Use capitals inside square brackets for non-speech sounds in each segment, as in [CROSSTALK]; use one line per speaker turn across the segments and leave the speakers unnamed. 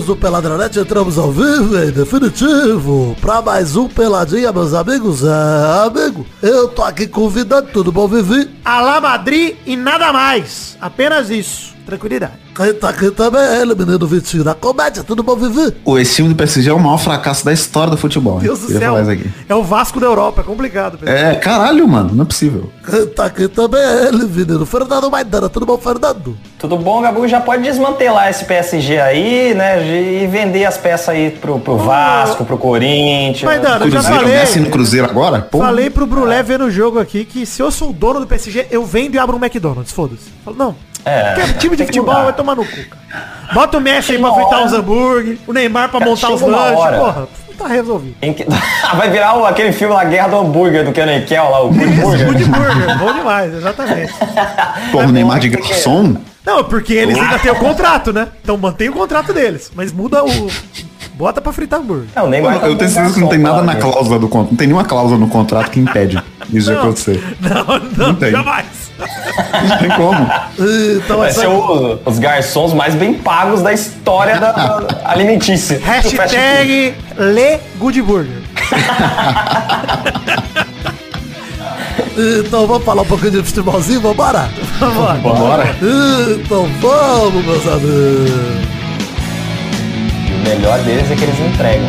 amigos do Peladronete? Entramos ao vivo em definitivo pra mais um Peladinha, meus amigos. É, amigo, eu tô aqui convidando, tudo bom, Vivi?
Alá Madrid e nada mais. Apenas isso. Tranquilidade.
Quem tá aqui também é ele, menino Vitinho da comédia, tudo bom, Vivi?
O esse time do PSG é o maior fracasso da história do futebol.
Deus do céu. É o Vasco da Europa, é complicado.
É, caralho, mano, não é possível.
Quem tá aqui também é ele, menino Fernando Maidana, tudo bom, Fernando?
Tudo bom, Gabu? Já pode desmantelar esse PSG aí, né? E vender as peças aí pro, pro Vasco, pro Corinthians.
Mas, Dano, eu já
Cruzeiro,
falei.
Messi no Cruzeiro agora? Pô,
Falei pro Brulé ver no jogo aqui que se eu sou o dono do PSG, eu vendo e abro um McDonald's, foda-se. Não,
É,
que time de futebol vai tomar no cu, cara. Bota o Messi aí pra fritar
hora-
uns hambúrguer, o Neymar pra
Cara,
montar os lanches, porra, tá resolvido.
Que- [LAUGHS] Vai virar o- aquele filme lá, Guerra do Hambúrguer, do Kenan Kel lá, o Good Burger.
good burger, [LAUGHS] bom demais, exatamente.
pô, o Neymar de garçom?
Não, porque eles ainda têm o contrato, né? Então mantém o contrato deles, mas muda o... Bota pra fritar hambúrguer.
Não, o Neymar tá
Eu tenho certeza que não tem nada na cláusula do contrato. Não tem nenhuma cláusula no contrato que impede [LAUGHS] isso de acontecer.
Não, não,
Não tem.
jamais.
Não tem como.
Então
Vai
essa
ser o- os garçons mais bem pagos da história da, da alimentícia.
Hashtag Le Good Burger.
Então vamos falar um pouquinho de futebolzinho, vambora?
Vambora.
Bora.
Então vamos, meus amigos.
O melhor deles é que eles entregam.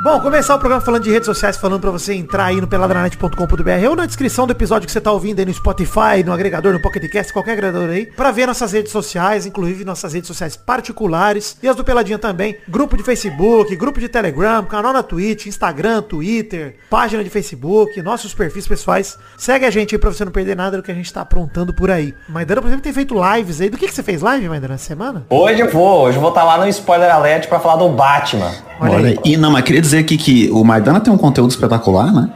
Bom, começar o programa falando de redes sociais, falando pra você entrar aí no peladranet.com.br ou na descrição do episódio que você tá ouvindo aí no Spotify, no agregador, no PocketCast, qualquer agregador aí, pra ver nossas redes sociais, inclusive nossas redes sociais particulares e as do Peladinha também, grupo de Facebook, grupo de Telegram, canal na Twitch, Instagram, Twitter, página de Facebook, nossos perfis pessoais. Segue a gente aí pra você não perder nada do que a gente tá aprontando por aí. Maidana, por exemplo, tem feito lives aí. Do que, que você fez live, Maidana, essa semana?
Hoje eu vou, hoje eu vou estar lá no Spoiler Alert pra falar do Batman.
Olha
Olha,
aí.
e não, mas queria dizer aqui que o Maidana tem um conteúdo espetacular, né?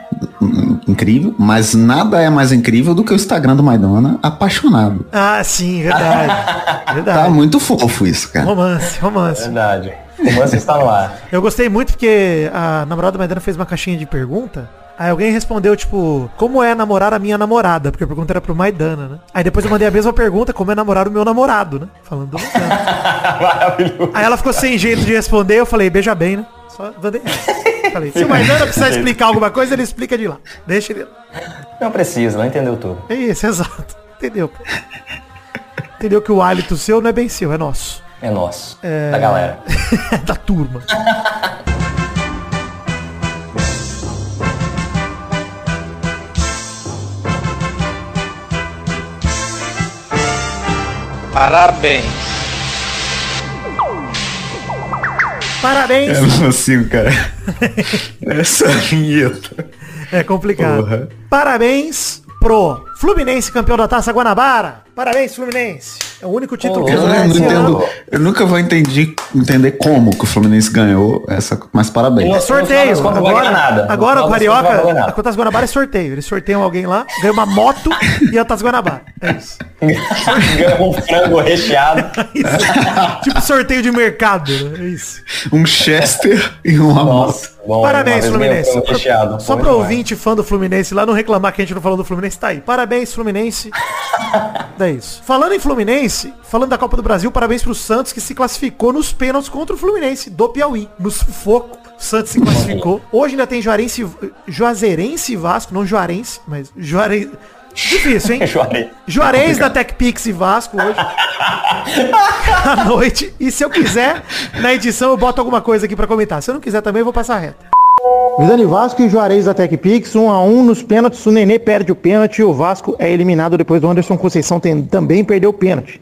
Incrível, mas nada é mais incrível do que o Instagram do Maidana apaixonado.
Ah, sim, verdade. [LAUGHS]
Tá
verdade.
muito fofo isso, cara.
Romance, romance.
Verdade. Romance está no ar.
Eu gostei muito porque a namorada da Maidana fez uma caixinha de pergunta. Aí alguém respondeu, tipo, como é namorar a minha namorada? Porque a pergunta era pro Maidana, né? Aí depois eu mandei a mesma pergunta, como é namorar o meu namorado, né? Falando do Maidana. [LAUGHS]
Maravilhoso.
Aí ela ficou sem jeito de responder, eu falei, beija bem, né? Só mandei. Falei, se o Maidana precisar explicar alguma coisa, ele explica de lá. Deixa ele.
Não precisa, não entendeu tudo.
É isso, [LAUGHS] exato. Entendeu? Entendeu que o hálito seu não é bem seu, é nosso.
É nosso. Da galera. [LAUGHS]
da turma.
Parabéns.
Parabéns.
Eu não consigo, cara. [LAUGHS] Essa vinheta.
É complicado.
Porra.
Parabéns pro Fluminense, campeão da Taça Guanabara. Parabéns, Fluminense. É o único título que
Eu
o
não, entendo. Eu nunca vou entender, entender como que o Fluminense ganhou essa. Mas parabéns.
É sorteio.
Final contas,
Agora,
nada.
Agora o
contas,
Carioca, a Taça Guanabara é sorteio. Eles sorteiam alguém lá, ganha uma moto e a Taça Guanabara. É isso. [LAUGHS]
Ganha um frango recheado. [LAUGHS]
Isso. tipo sorteio de mercado. né? É isso.
Um Chester e uma moto.
Nossa, bom.
Parabéns,
um
Fluminense.
recheado.
Só
Bom
pro
demais.
ouvinte fã do Fluminense lá não reclamar que a gente não falou do Fluminense, tá aí. Parabéns, Fluminense. [LAUGHS] é isso. Falando em Fluminense, falando da Copa do Brasil, parabéns pro Santos que se classificou nos pênaltis contra o Fluminense do Piauí. No sufoco. O Santos se classificou. Hoje ainda tem Juarense, Juazeirense e Vasco, não Juarense, mas Juarense. Difícil, hein? [LAUGHS]
Juarez.
Juarez da TecPix e Vasco hoje. [LAUGHS] à noite. E se eu quiser, na edição eu boto alguma coisa aqui pra comentar. Se eu não quiser também, eu vou passar reto.
Visane Vasco e Juarez da TecPix, 1 a 1 nos pênaltis, o Nenê perde o pênalti e o Vasco é eliminado depois do Anderson Conceição tem- também perdeu o pênalti.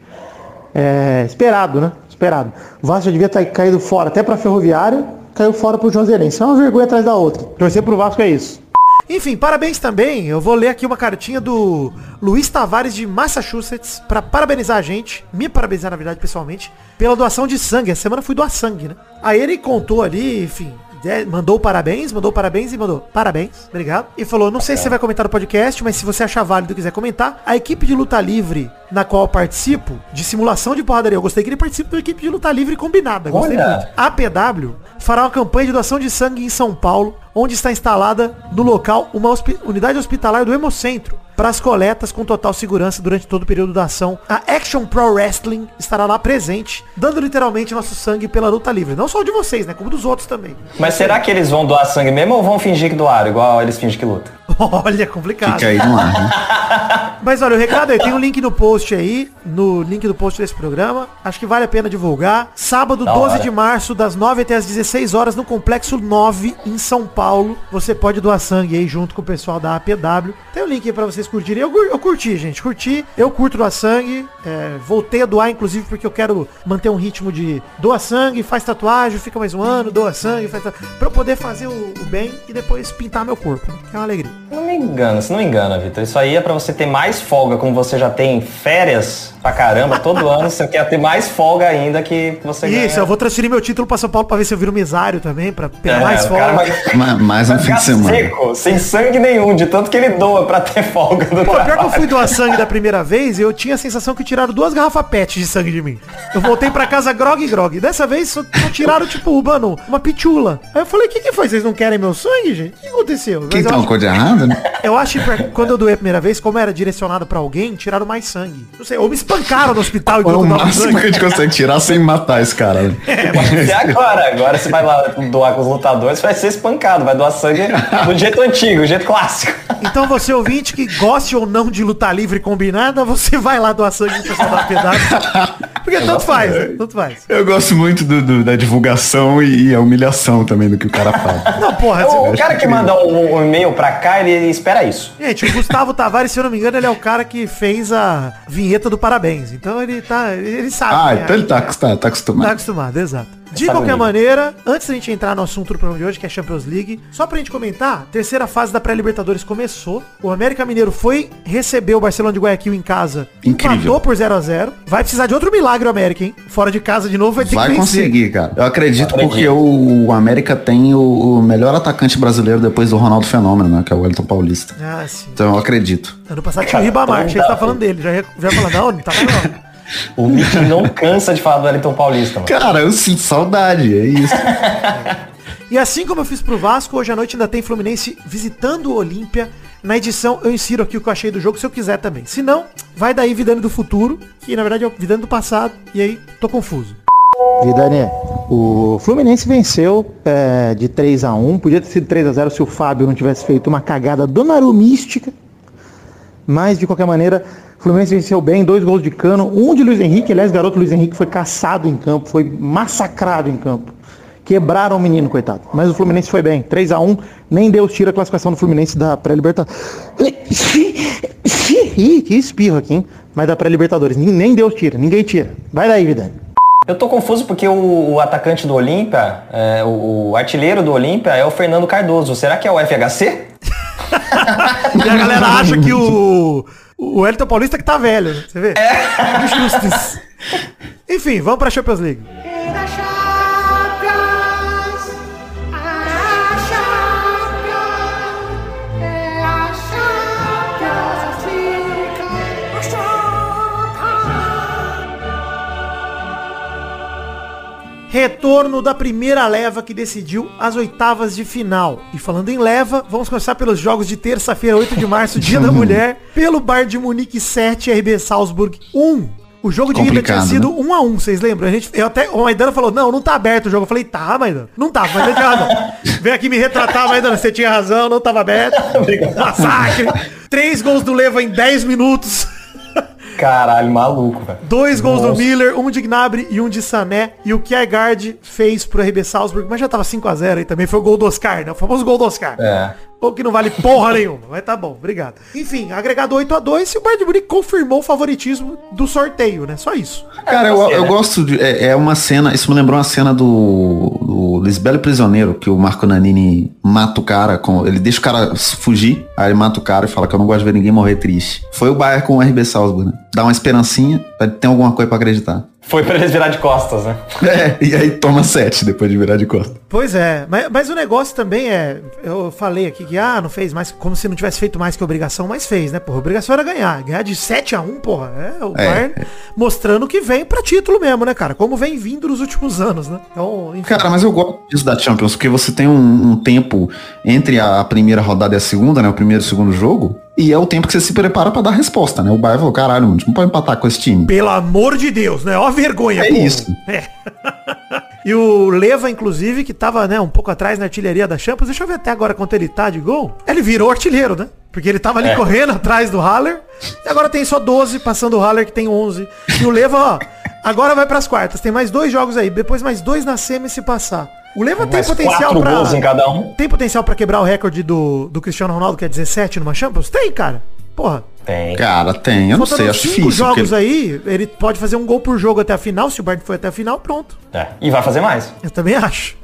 É, esperado, né? Esperado. O Vasco já devia ter caído fora até pra Ferroviário, caiu fora pro Juazeirense. É uma vergonha atrás da outra. Torcer pro Vasco é isso.
Enfim, parabéns também. Eu vou ler aqui uma cartinha do Luiz Tavares de Massachusetts para parabenizar a gente, me parabenizar na verdade pessoalmente, pela doação de sangue. Essa semana fui doar sangue, né? Aí ele contou ali, enfim, é, mandou parabéns, mandou parabéns e mandou parabéns, obrigado. E falou, não sei se você vai comentar no podcast, mas se você achar válido e quiser comentar, a equipe de luta livre na qual eu participo, de simulação de porradaria, eu gostei que ele participe da equipe de luta livre combinada, gostei
Olha.
muito. A PW fará uma campanha de doação de sangue em São Paulo, onde está instalada no local uma hospi- unidade hospitalar do Hemocentro para as coletas com total segurança durante todo o período da ação. A Action Pro Wrestling estará lá presente, dando literalmente nosso sangue pela luta livre. Não só de vocês, né? Como dos outros também.
Mas será que eles vão doar sangue mesmo ou vão fingir que doaram, igual eles fingem que lutam? [LAUGHS]
Olha, complicado.
Fica aí no ar, né? [LAUGHS]
Mas olha, o recado aí, tem um link no post aí, no link do post desse programa. Acho que vale a pena divulgar. Sábado,
Da
12
hora.
de março, das 9 até as 16 horas, no Complexo 9, em São Paulo. Você pode doar sangue aí junto com o pessoal da APW. Tem o link aí pra vocês curtirem. Eu, eu curti, gente. Curti. Eu curto doar sangue. É, voltei a doar, inclusive, porque eu quero manter um ritmo de doa sangue, faz tatuagem, fica mais um ano, doa sangue, faz tatuagem. Pra eu poder fazer o, o bem e depois pintar meu corpo. Que é uma alegria.
Não me engana, você não engana, Vitor. Isso aí é pra você ter mais folga, como você já tem férias pra caramba todo ano, você quer ter mais folga ainda que você ganha.
Isso, eu vou transferir meu título pra São Paulo pra ver se eu viro mesário também, pra pegar
É,
mais folga.
vai
Ma- Mais um fim de semana.
seco, sem sangue nenhum, de tanto que ele doa pra ter folga do
Pô, pior que eu fui doar sangue da primeira vez, eu tinha a sensação que tiraram duas garrafas pet de sangue de mim. Eu voltei pra casa grog e grog. Dessa vez só, só tiraram, tipo, mano, uma pitula. Aí eu falei, o que que foi? Vocês não querem meu sangue, gente? O que aconteceu?
Quem
Mas eu,
uma
acho,
coisa errada, né? [LAUGHS]
eu acho que quando eu doei a primeira vez, como era direcionado pra alguém, tiraram mais sangue. Não sei, ou me espancaram no hospital
É
enquanto
o
eu dava
máximo que a
sangue.
gente consegue tirar sem matar esse cara. né?
Pode ser agora. Agora você vai lá doar com os lutadores, vai ser espancado, vai doar sangue do jeito antigo, do jeito clássico.
Então você ouvinte que goste ou não de lutar livre combinada, você vai lá doar sangue no pessoal da pedaço. Porque tanto faz, né? Tanto faz.
Eu gosto muito do- do- da divulgação e, e a humilhação também do que o cara faz. [LAUGHS]
Não, porra,
O, o cara que manda um, um e-mail pra cá, ele espera isso.
Gente, o Gustavo Tavares, se eu não me engano, ele é o cara que fez a vinheta do parabéns. Então ele tá. Ele sabe.
Ah,
né?
então ele tá, tá, tá
Tá
acostumado.
acostumado, exato. De qualquer maneira, antes da gente entrar no assunto do programa de hoje, que é Champions League, só pra gente comentar, terceira fase da pré-Libertadores começou. O América Mineiro foi receber o Barcelona de Guayaquil em casa.
Incrível.
Empatou por 0 a 0 Vai precisar de outro milagre o América, hein? Fora de casa de novo vai ter
Vai
que vencer.
conseguir, cara. Eu acredito
Acredito.
porque o, o América tem o, o melhor atacante brasileiro depois do Ronaldo Fenômeno, né? Que é o Wellington Paulista.
Ah, sim.
Então eu acredito.
Ano passado tinha o Ribamar, achei que você tá falando dele. Já ia, já falar, não, não tava não.
O Mickey não cansa de falar do Wellington Paulista, mano.
Cara, eu sinto saudade, é isso.
E assim como eu fiz pro Vasco, hoje à noite ainda tem Fluminense visitando o Olímpia. Na edição eu insiro aqui o que eu achei do jogo, se eu quiser também. Se não, vai daí Vidane do futuro, que na verdade é o Vidane do passado, e aí tô confuso.
Vidani, o Fluminense venceu é, de 3 a 1 Podia ter sido 3 a 0 se o Fábio não tivesse feito uma cagada donarumística. Mas, de qualquer maneira, o Fluminense venceu bem, dois gols de cano. Um de Luiz Henrique, aliás, garoto Luiz Henrique foi caçado em campo, foi massacrado em campo. Quebraram o menino, coitado. Mas o Fluminense foi bem. 3 a 1 nem Deus tira a classificação do Fluminense da pré-libertadores. Que espirro aqui, hein? Mas da pré-libertadores. Nem nem Deus tira, ninguém tira. Vai daí, Vidani.
Eu tô confuso porque o, o atacante do Olímpia, é, o, o artilheiro do Olímpia é o Fernando Cardoso. Será que é o FHC?
E a galera acha que o. O Elton Paulista que tá velho? Você vê? É. Enfim, vamos pra Champions League.
Era
Retorno da primeira leva que decidiu as oitavas de final. E falando em leva, vamos começar pelos jogos de terça-feira, 8 de março, [LAUGHS] Dia da Mulher, pelo Bar de Munique 7, RB Salzburg 1. O jogo de ida tinha sido
né?
1 a 1 vocês lembram? A gente, eu até, o Maidana falou, não, não tá aberto o jogo. Eu falei, tá, Maidana. Não tá, mas tinha razão. Vem aqui me retratar, Maidana, você tinha razão, não tava aberto. Massacre. Três gols do Leva em 10 minutos.
Caralho, maluco, velho.
Dois gols do
Nossa.
Miller, um de Gnabry e um de Sané. E o Kiergaard fez pro RB Salzburg, mas já tava 5x0 aí também. Foi o gol do Oscar, né? O famoso gol do Oscar.
É.
Ou que não vale porra [LAUGHS] nenhuma. Mas tá bom, obrigado. Enfim, agregado 8x2 e o Bayern de Munique confirmou o favoritismo do sorteio, né? Só isso.
Cara, eu, eu
né?
gosto de. É, é uma cena. Isso me lembrou uma cena do, do Lisbelo Prisioneiro, que o Marco Nanini mata o cara. Com, ele deixa o cara fugir, aí ele mata o cara e fala que eu não gosto de ver ninguém morrer triste. Foi o Bayern com o RB Salzburg, né? Dá uma esperancinha. ter alguma coisa pra acreditar.
Foi pra eles virar de costas, né? [LAUGHS]
É, e aí toma sete depois de virar de costas.
Pois é, mas, mas o negócio também é, eu falei aqui que, ah, não fez mais, como se não tivesse feito mais que obrigação, mas fez, né, porra, a obrigação era ganhar, ganhar de 7 a 1 porra, é o
É,
Bayern mostrando que vem pra título mesmo, né, cara, como vem vindo nos últimos anos, né, então, enfim.
Cara, mas eu gosto disso da Champions, porque você tem um, um tempo entre a primeira rodada e a segunda, né? O primeiro e o segundo jogo. E é o tempo que você se prepara pra dar resposta, né? O Bayern falou, caralho, a gente não pode empatar com esse time.
Pelo amor de Deus, né? Ó a vergonha.
É
porra.
isso.
É. [LAUGHS] e o Leva, inclusive, que tava, né, um pouco atrás na artilharia da Champions, deixa eu ver até agora quanto ele tá de gol. Ele virou artilheiro, né? Porque ele tava ali
É.
correndo atrás do Haller. E agora tem só 12, passando o Haller que tem 11. E o Leva, ó, agora vai pras quartas. Tem mais dois jogos aí. Depois mais dois na semi se passar. O Leva tem potencial
quatro
pra...
gols em cada um.
Tem potencial pra quebrar o recorde do, do Cristiano Ronaldo, que é 17 numa Champions? Tem, cara. Porra.
Tem.
Cara, tem, eu não sei, acho
cinco
difícil.
jogos
porque-
aí, ele pode fazer um gol por jogo até a final. Se o Bayern for até a final, pronto.
É. E vai fazer mais.
Eu também acho.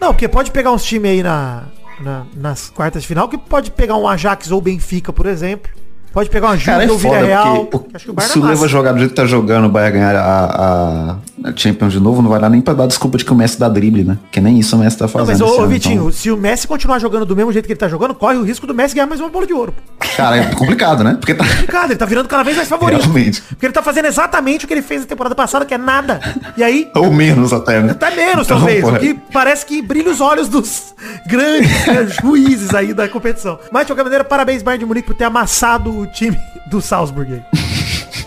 Não, porque pode pegar uns times aí na, na- nas quartas de final, que pode pegar um Ajax ou Benfica, por exemplo. Pode pegar uma
Cara,
Juve
é
ou
foda,
Villarreal.
porque
que Acho que o
o-
Bayern
se
é
o Leva
massa.
jogar do jeito que tá jogando, o Bayern ganhar a, a- a Champions de novo, não vai dar nem pra dar desculpa de que o Messi dá drible, né? Que nem isso o Messi tá
Não,
fazendo.
mas ô,
ano,
Vitinho,
então-
se o Messi continuar jogando do mesmo jeito que ele tá jogando, corre o risco do Messi ganhar mais uma bola de ouro.
Cara, é complicado, né? Porque tá...
Cara, ele tá virando cada vez mais favorito.
Realmente.
Porque ele tá fazendo exatamente o que ele fez na temporada passada, que é nada. E aí, [LAUGHS]
Ou menos até, né?
Até menos,
Então,
talvez.
porra.
O que parece que brilha os olhos dos grandes né, [LAUGHS] juízes aí da competição. Mas, de qualquer maneira, parabéns, Bayern de Munique, por ter amassado time do Salzburg aí.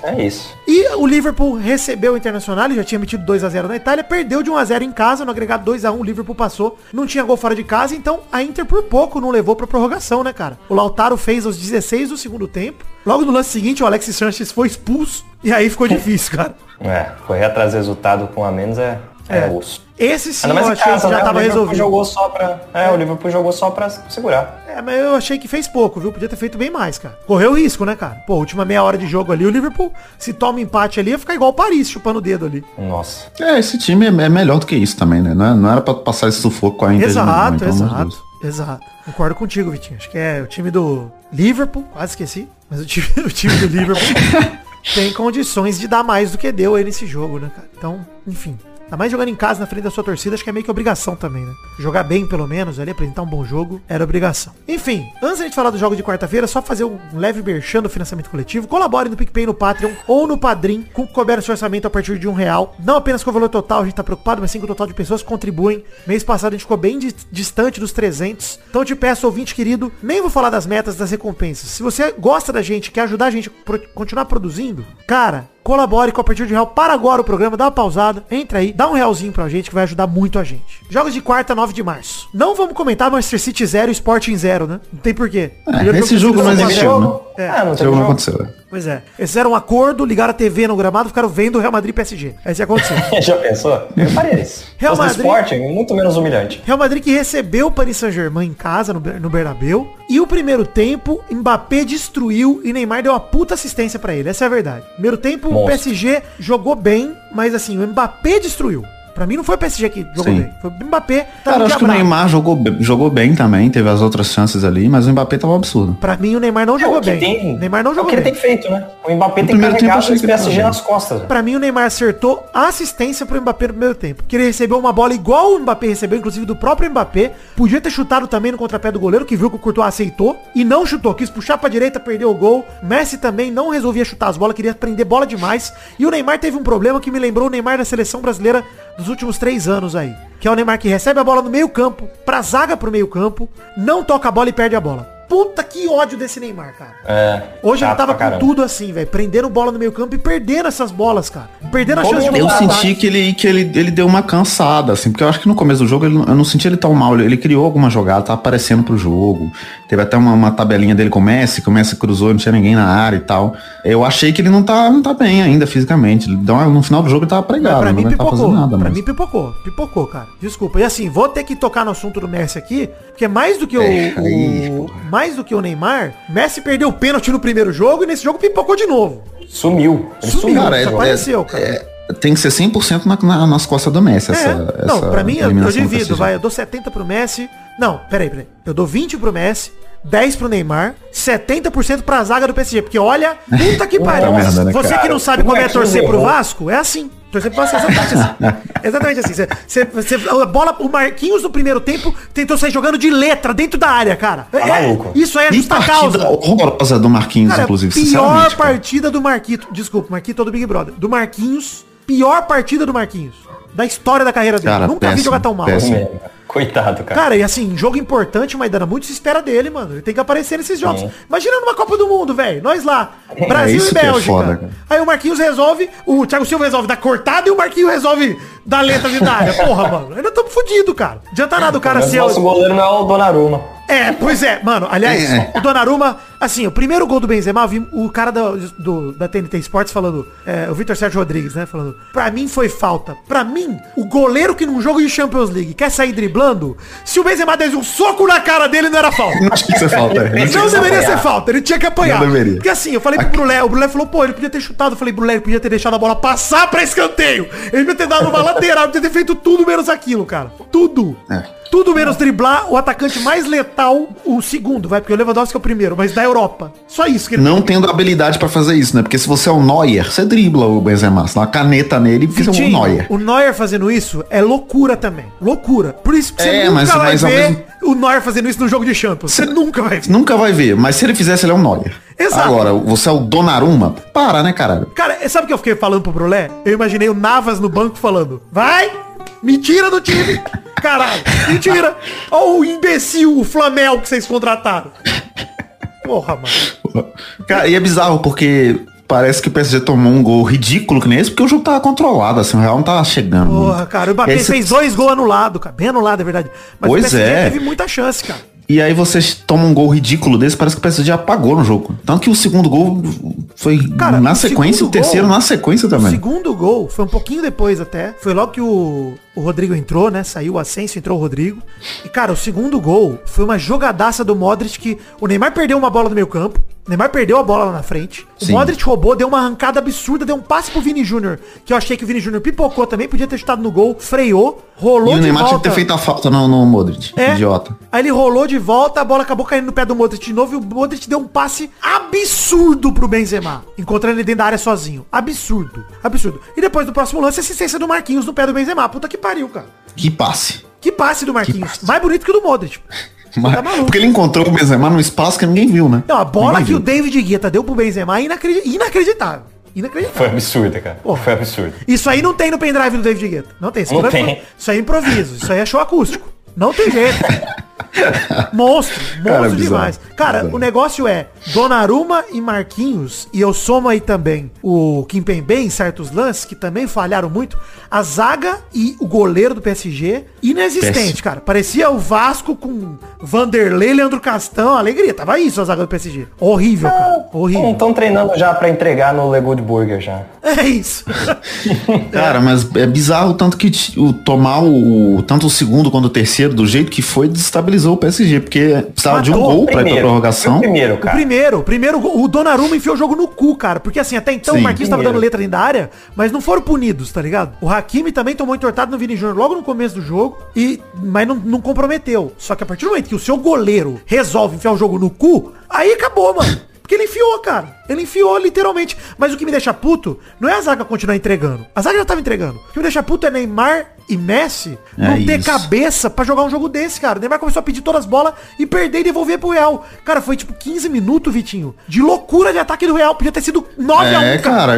É isso.
E o Liverpool recebeu o Internacional, já tinha metido 2x0 na Itália, perdeu de 1x0 em casa, no agregado 2x1 o Liverpool passou, não tinha gol fora de casa, então a Inter por pouco não levou pra prorrogação, né, cara? O Lautaro fez aos 16 do segundo tempo, logo no lance seguinte o Alexis Sanchez foi expulso, e aí ficou [LAUGHS] difícil, cara.
É. Correr atrás do resultado com a menos é, é,
É.
osso.
Esse sim eu achei
casa,
que já
né?
tava
o Liverpool
resolvido.
jogou só pra. É, o Liverpool jogou só pra segurar.
É, mas eu achei que fez pouco, viu? Podia ter feito bem mais, cara. Correu risco, né, cara? Pô, última meia hora de jogo ali, o Liverpool, se toma empate ali, ia ficar igual o Paris, chupando o dedo ali.
Nossa.
É, esse time é, é melhor do que isso também, né? Não, é- não era pra passar esse sufoco com a Inter.
Exato,
então, de
exato, exato. Concordo contigo, Vitinho. Acho que é o time do Liverpool, quase esqueci, mas o time, [LAUGHS] o time do Liverpool [LAUGHS] tem condições de dar mais do que deu aí nesse jogo, né, cara? Então, enfim. Ainda mais jogando em casa na frente da sua torcida, acho que é meio que obrigação também, né? Jogar bem, pelo menos, ali, apresentar um bom jogo, era obrigação. Enfim, antes da gente falar do jogo de quarta-feira, só fazer um leve merchan do financiamento coletivo. Colabore no PicPay, no Patreon ou no Padrim, com o couber seu orçamento a partir de um real. Não apenas com o valor total, a gente tá preocupado, mas sim com o total de pessoas que contribuem. Mês passado a gente ficou bem di- distante dos 300. Então te peço, ouvinte querido, nem vou falar das metas, das recompensas. Se você gosta da gente, quer ajudar a gente a continuar produzindo, cara, colabore com a partir de um real. Para agora o programa, dá uma pausada, entra aí, dá um realzinho pra gente que vai ajudar muito a gente. Jogos de quarta, 9 de março. Não vamos comentar Manchester City 0 e Sporting 0, né? Não tem porquê.
É, esse jogo
do
não
City
existiu,
1 a 0.
né?
É.
Ah, não
jogo não
jogo.
aconteceu.
Pois é. Eles fizeram um acordo, ligaram a TV no gramado, ficaram vendo o Real Madrid e PSG. É isso que aconteceu. [LAUGHS]
Já pensou? Eu faria isso.
Real Madrid-.
Sporting, muito menos humilhante.
Real Madrid que recebeu o Paris Saint-Germain em casa, no, no Bernabéu. E o primeiro tempo, Mbappé destruiu e Neymar deu uma puta assistência pra ele. Essa é a verdade. Primeiro tempo, o
Monstro.
PSG jogou bem, mas assim, o Mbappé destruiu. Pra mim não foi o PSG que jogou
Sim.
bem. Foi o Mbappé. Tá
Cara,
no
acho que o. Neymar jogou, jogou bem também, teve as outras chances ali, mas o Mbappé tava um absurdo.
Pra mim o Neymar não
É
jogou
o que
bem.
tem.
Neymar não
é o
jogou
que ele
bem.
tem feito, né? O Mbappé tem
tempo eu
carregado
achei
esse
que ele
PSG nas costas.
Pra mim o Neymar acertou a assistência pro Mbappé no primeiro tempo. Que ele recebeu uma bola igual o Mbappé recebeu, inclusive do próprio Mbappé. Podia ter chutado também no contrapé do goleiro, que viu que o Courtois aceitou. E não chutou. Quis puxar pra direita, perdeu o gol. Messi também não resolvia chutar as bolas, queria prender bola demais. E o Neymar teve um problema que me lembrou o Neymar da seleção brasileira dos últimos três anos aí. Que é o Neymar que recebe a bola no meio campo, pra zaga pro meio campo, não toca a bola e perde a bola. Puta que ódio desse Neymar, cara.
É,
Hoje ele tava com
caramba.
tudo assim, velho. Prendendo bola no meio campo e perdendo essas bolas, cara. Perdendo a
Todo
chance de
Eu
mudar
Exato.
senti que ele, que ele, ele deu uma cansada, assim, porque eu acho que no começo do jogo ele, eu não senti ele tão mal. Ele, ele criou alguma jogada, tava aparecendo pro jogo. Teve até uma, uma tabelinha dele com o Messi, que o Messi cruzou, não tinha ninguém na área e tal. Eu achei que ele não tá, não tá bem ainda fisicamente. Uma- no final do jogo ele tava
Mas
pregado,
pra mim
não tá
pipocou.
fazendo nada
pra
mais.
mim pipocou. Pipocou, cara. Desculpa. E assim, vou ter que tocar no assunto do Messi aqui, porque mais do que o,
É, aí,
o- mais do que o Neymar, Messi perdeu o pênalti no primeiro jogo e nesse jogo pipocou de novo.
Sumiu. Ele
Sumiu.
sumiu.
Cara, é-
desapareceu, cara.
É, tem que ser 100% na, na, nas costas do Messi, essa,
É. Não,
essa
pra mim, eu, divido, vai. Eu dou 70 pro Messi. Não, peraí, peraí. Eu dou 20 pro Messi, 10 pro Neymar, 70% pra zaga do PSG. Porque olha, puta que [LAUGHS] pariu.
merda, né,
Você
cara?
que não sabe
O
como é
Marquinhos
torcer pro. Vasco, é assim. Torcer pro Vasco é exatamente assim. [LAUGHS] Exatamente assim. Você, você- você- a bola, o Marquinhos no primeiro tempo tentou sair jogando de letra dentro da área, cara. É-
maluco.
isso aí é justa
partida
causa.
horrorosa do Marquinhos,
Cara,
inclusive,
pior
sinceramente. cara.
partida do Marquito. Desculpa, Marquito do Big Brother. Do Marquinhos. Pior partida do Marquinhos. Da história da carreira dele.
Cara,
Nunca vi
péssimo,
jogar tão mal.
péssimo.
Coitado, cara.
Cara, e assim, jogo importante, o Maidana, muito se espera dele, mano. Ele tem que aparecer nesses jogos.
Sim.
Imagina numa Copa do Mundo, velho. Nós lá. Brasil
isso
e
que é
Bélgica.
foda, cara.
Aí o Marquinhos resolve, o Thiago Silva resolve dar cortada e o Marquinhos resolve dar letra de área. Porra, mano. Ainda estamos fodidos, cara. Adianta nada o cara ser.
nosso
o-
goleiro não é o Donnarumma.
É, pois é, mano. Aliás,
É.
o Donnarumma, assim, o primeiro gol do Benzema, eu vi o cara do, do- da TNT Sports falando, é, o Vitor Sérgio Rodrigues, né, falando, pra mim foi falta. Pra mim, o goleiro que num jogo de Champions League quer sair driblando, se o Benzema desse um soco na cara dele, não era falta.
Não acho que isso é falta. é.
Não
que
deveria
apanhar.
ser falta, ele tinha que apanhar.
Não deveria.
Porque assim, eu falei pro Brulé, o Brulé falou, pô, ele podia ter chutado. Eu falei, Brulé, ele podia ter deixado a bola passar pra escanteio. Ele podia ter dado uma lateral, podia ter feito tudo menos aquilo, cara. Tudo.
É.
Tudo menos driblar o atacante mais letal, o segundo, vai, porque o Lewandowski é o primeiro, mas da Europa. Só isso que ele
Não tendo habilidade pra fazer isso, né? Porque se você é o Neuer, você dribla o Benzema. Você dá uma caneta nele e fica um
Vitinho,
Neuer.
o Neuer fazendo isso é loucura também. Loucura. Por isso que você
É,
nunca
mas-
vai
mas
ver
mesmo-
o Neuer fazendo isso no jogo de Champions. Você nunca vai ver.
Nunca vai ver, mas se ele fizesse, ele é um Neuer.
Exato.
Agora, você é o Donnarumma, para, né, caralho?
Cara, sabe o que eu fiquei falando pro Brulé? Eu imaginei o Navas no banco falando, vai, me tira do time. Caralho, mentira. Olha o imbecil, o Flamel que vocês contrataram. Porra, mano.
Cara, e é bizarro porque parece que o PSG tomou um gol ridículo que nem esse, porque o jogo tava controlado, assim, o Real não tava chegando.
Porra, cara, o Mbappé
Esse-
fez dois gols anulados, cara. Bem anulado, é verdade. Mas
Pois
o PSG
é.
teve muita chance, cara.
E aí vocês tomam um gol ridículo desse, parece que o PSG apagou no jogo. Tanto que o segundo gol foi
Cara,
na
o
sequência, o terceiro
gol-
na sequência
O
também.
segundo gol foi um pouquinho depois até. Foi logo que o, o Rodrigo entrou, né? Saiu o Asensio, entrou o Rodrigo. E, cara, o segundo gol foi uma jogadaça do Modric que o Neymar perdeu uma bola no meio campo. O Neymar perdeu a bola lá na frente. O
Sim.
Modric roubou, deu uma arrancada absurda, deu um passe pro Vini Júnior, que eu achei que o Vini Júnior pipocou também, podia ter chutado no gol, freou, rolou
E o
de
Neymar tinha
volta.
que ter feito a falta no, no Modric.
É.
Idiota.
Aí ele rolou de volta, a bola acabou caindo no pé do Modric de novo e o Modric deu um passe absurdo pro Benzema, encontrando ele dentro da área sozinho. Absurdo, absurdo. E depois do próximo lance, assistência do Marquinhos no pé do Benzema. Puta que pariu, cara.
Que passe.
Que passe do Marquinhos.
passe.
Mais bonito que o do Modric.
Mas-
Tá
porque ele encontrou o Benzema num espaço que ninguém viu, né?
Não, a bola
Ninguém
que o
viu.
David Guetta deu pro Benzema é inacredi- inacreditável. Inacreditável.
Foi absurdo, cara.
Porra.
Foi absurdo.
Isso aí não tem no pendrive do David Guetta. Não tem. Isso,
Não
aí é
tem.
isso aí é improviso. Isso aí é show acústico. Não tem jeito. monstro. [LAUGHS] Monstro
Cara, bizarro.
demais. Cara,
Bizarro.
o negócio é Donnarumma e Marquinhos, e eu somo aí também o Kimpembe em certos lances, que também falharam muito, a zaga e o goleiro do PSG, inexistente,
Péssimo.
cara. Parecia o Vasco com Vanderlei, Leandro Castão, alegria. Tava isso a zaga do PSG. Horrível, cara. Horrível.
estão treinando já pra entregar no Le Good Burger já. [LAUGHS]
É isso.
Cara, mas é bizarro tanto que o tomar o tanto o segundo quanto o terceiro do jeito que foi desestabilizou o PSG, porque precisava de um
Matou o
gol pra ir pra prorrogação.
o primeiro,
O
cara.
primeiro, o primeiro, gol- o Donnarumma enfiou o jogo no cu, cara. Porque assim, até então
Sim.
o Marquinhos tava
Primeiro.
dando letra dentro da área, mas não foram punidos, tá ligado? O Hakimi também tomou entortado no Vini Júnior logo no começo do jogo, e, mas não, não comprometeu. Só que a partir do momento que o seu goleiro resolve enfiar o jogo no cu, aí acabou, mano. Porque ele enfiou, cara. Ele enfiou literalmente. Mas o que me deixa puto não é a zaga continuar entregando. A zaga já tava entregando. O que me deixa puto é Neymar e Messi não
É
ter
isso.
cabeça pra jogar um jogo desse, cara. O Neymar começou a pedir todas as bolas e perder e devolver pro Real. Cara, foi tipo 15 minutos, Vitinho, de loucura de ataque do Real. Podia ter sido 9 a 1
É, cara,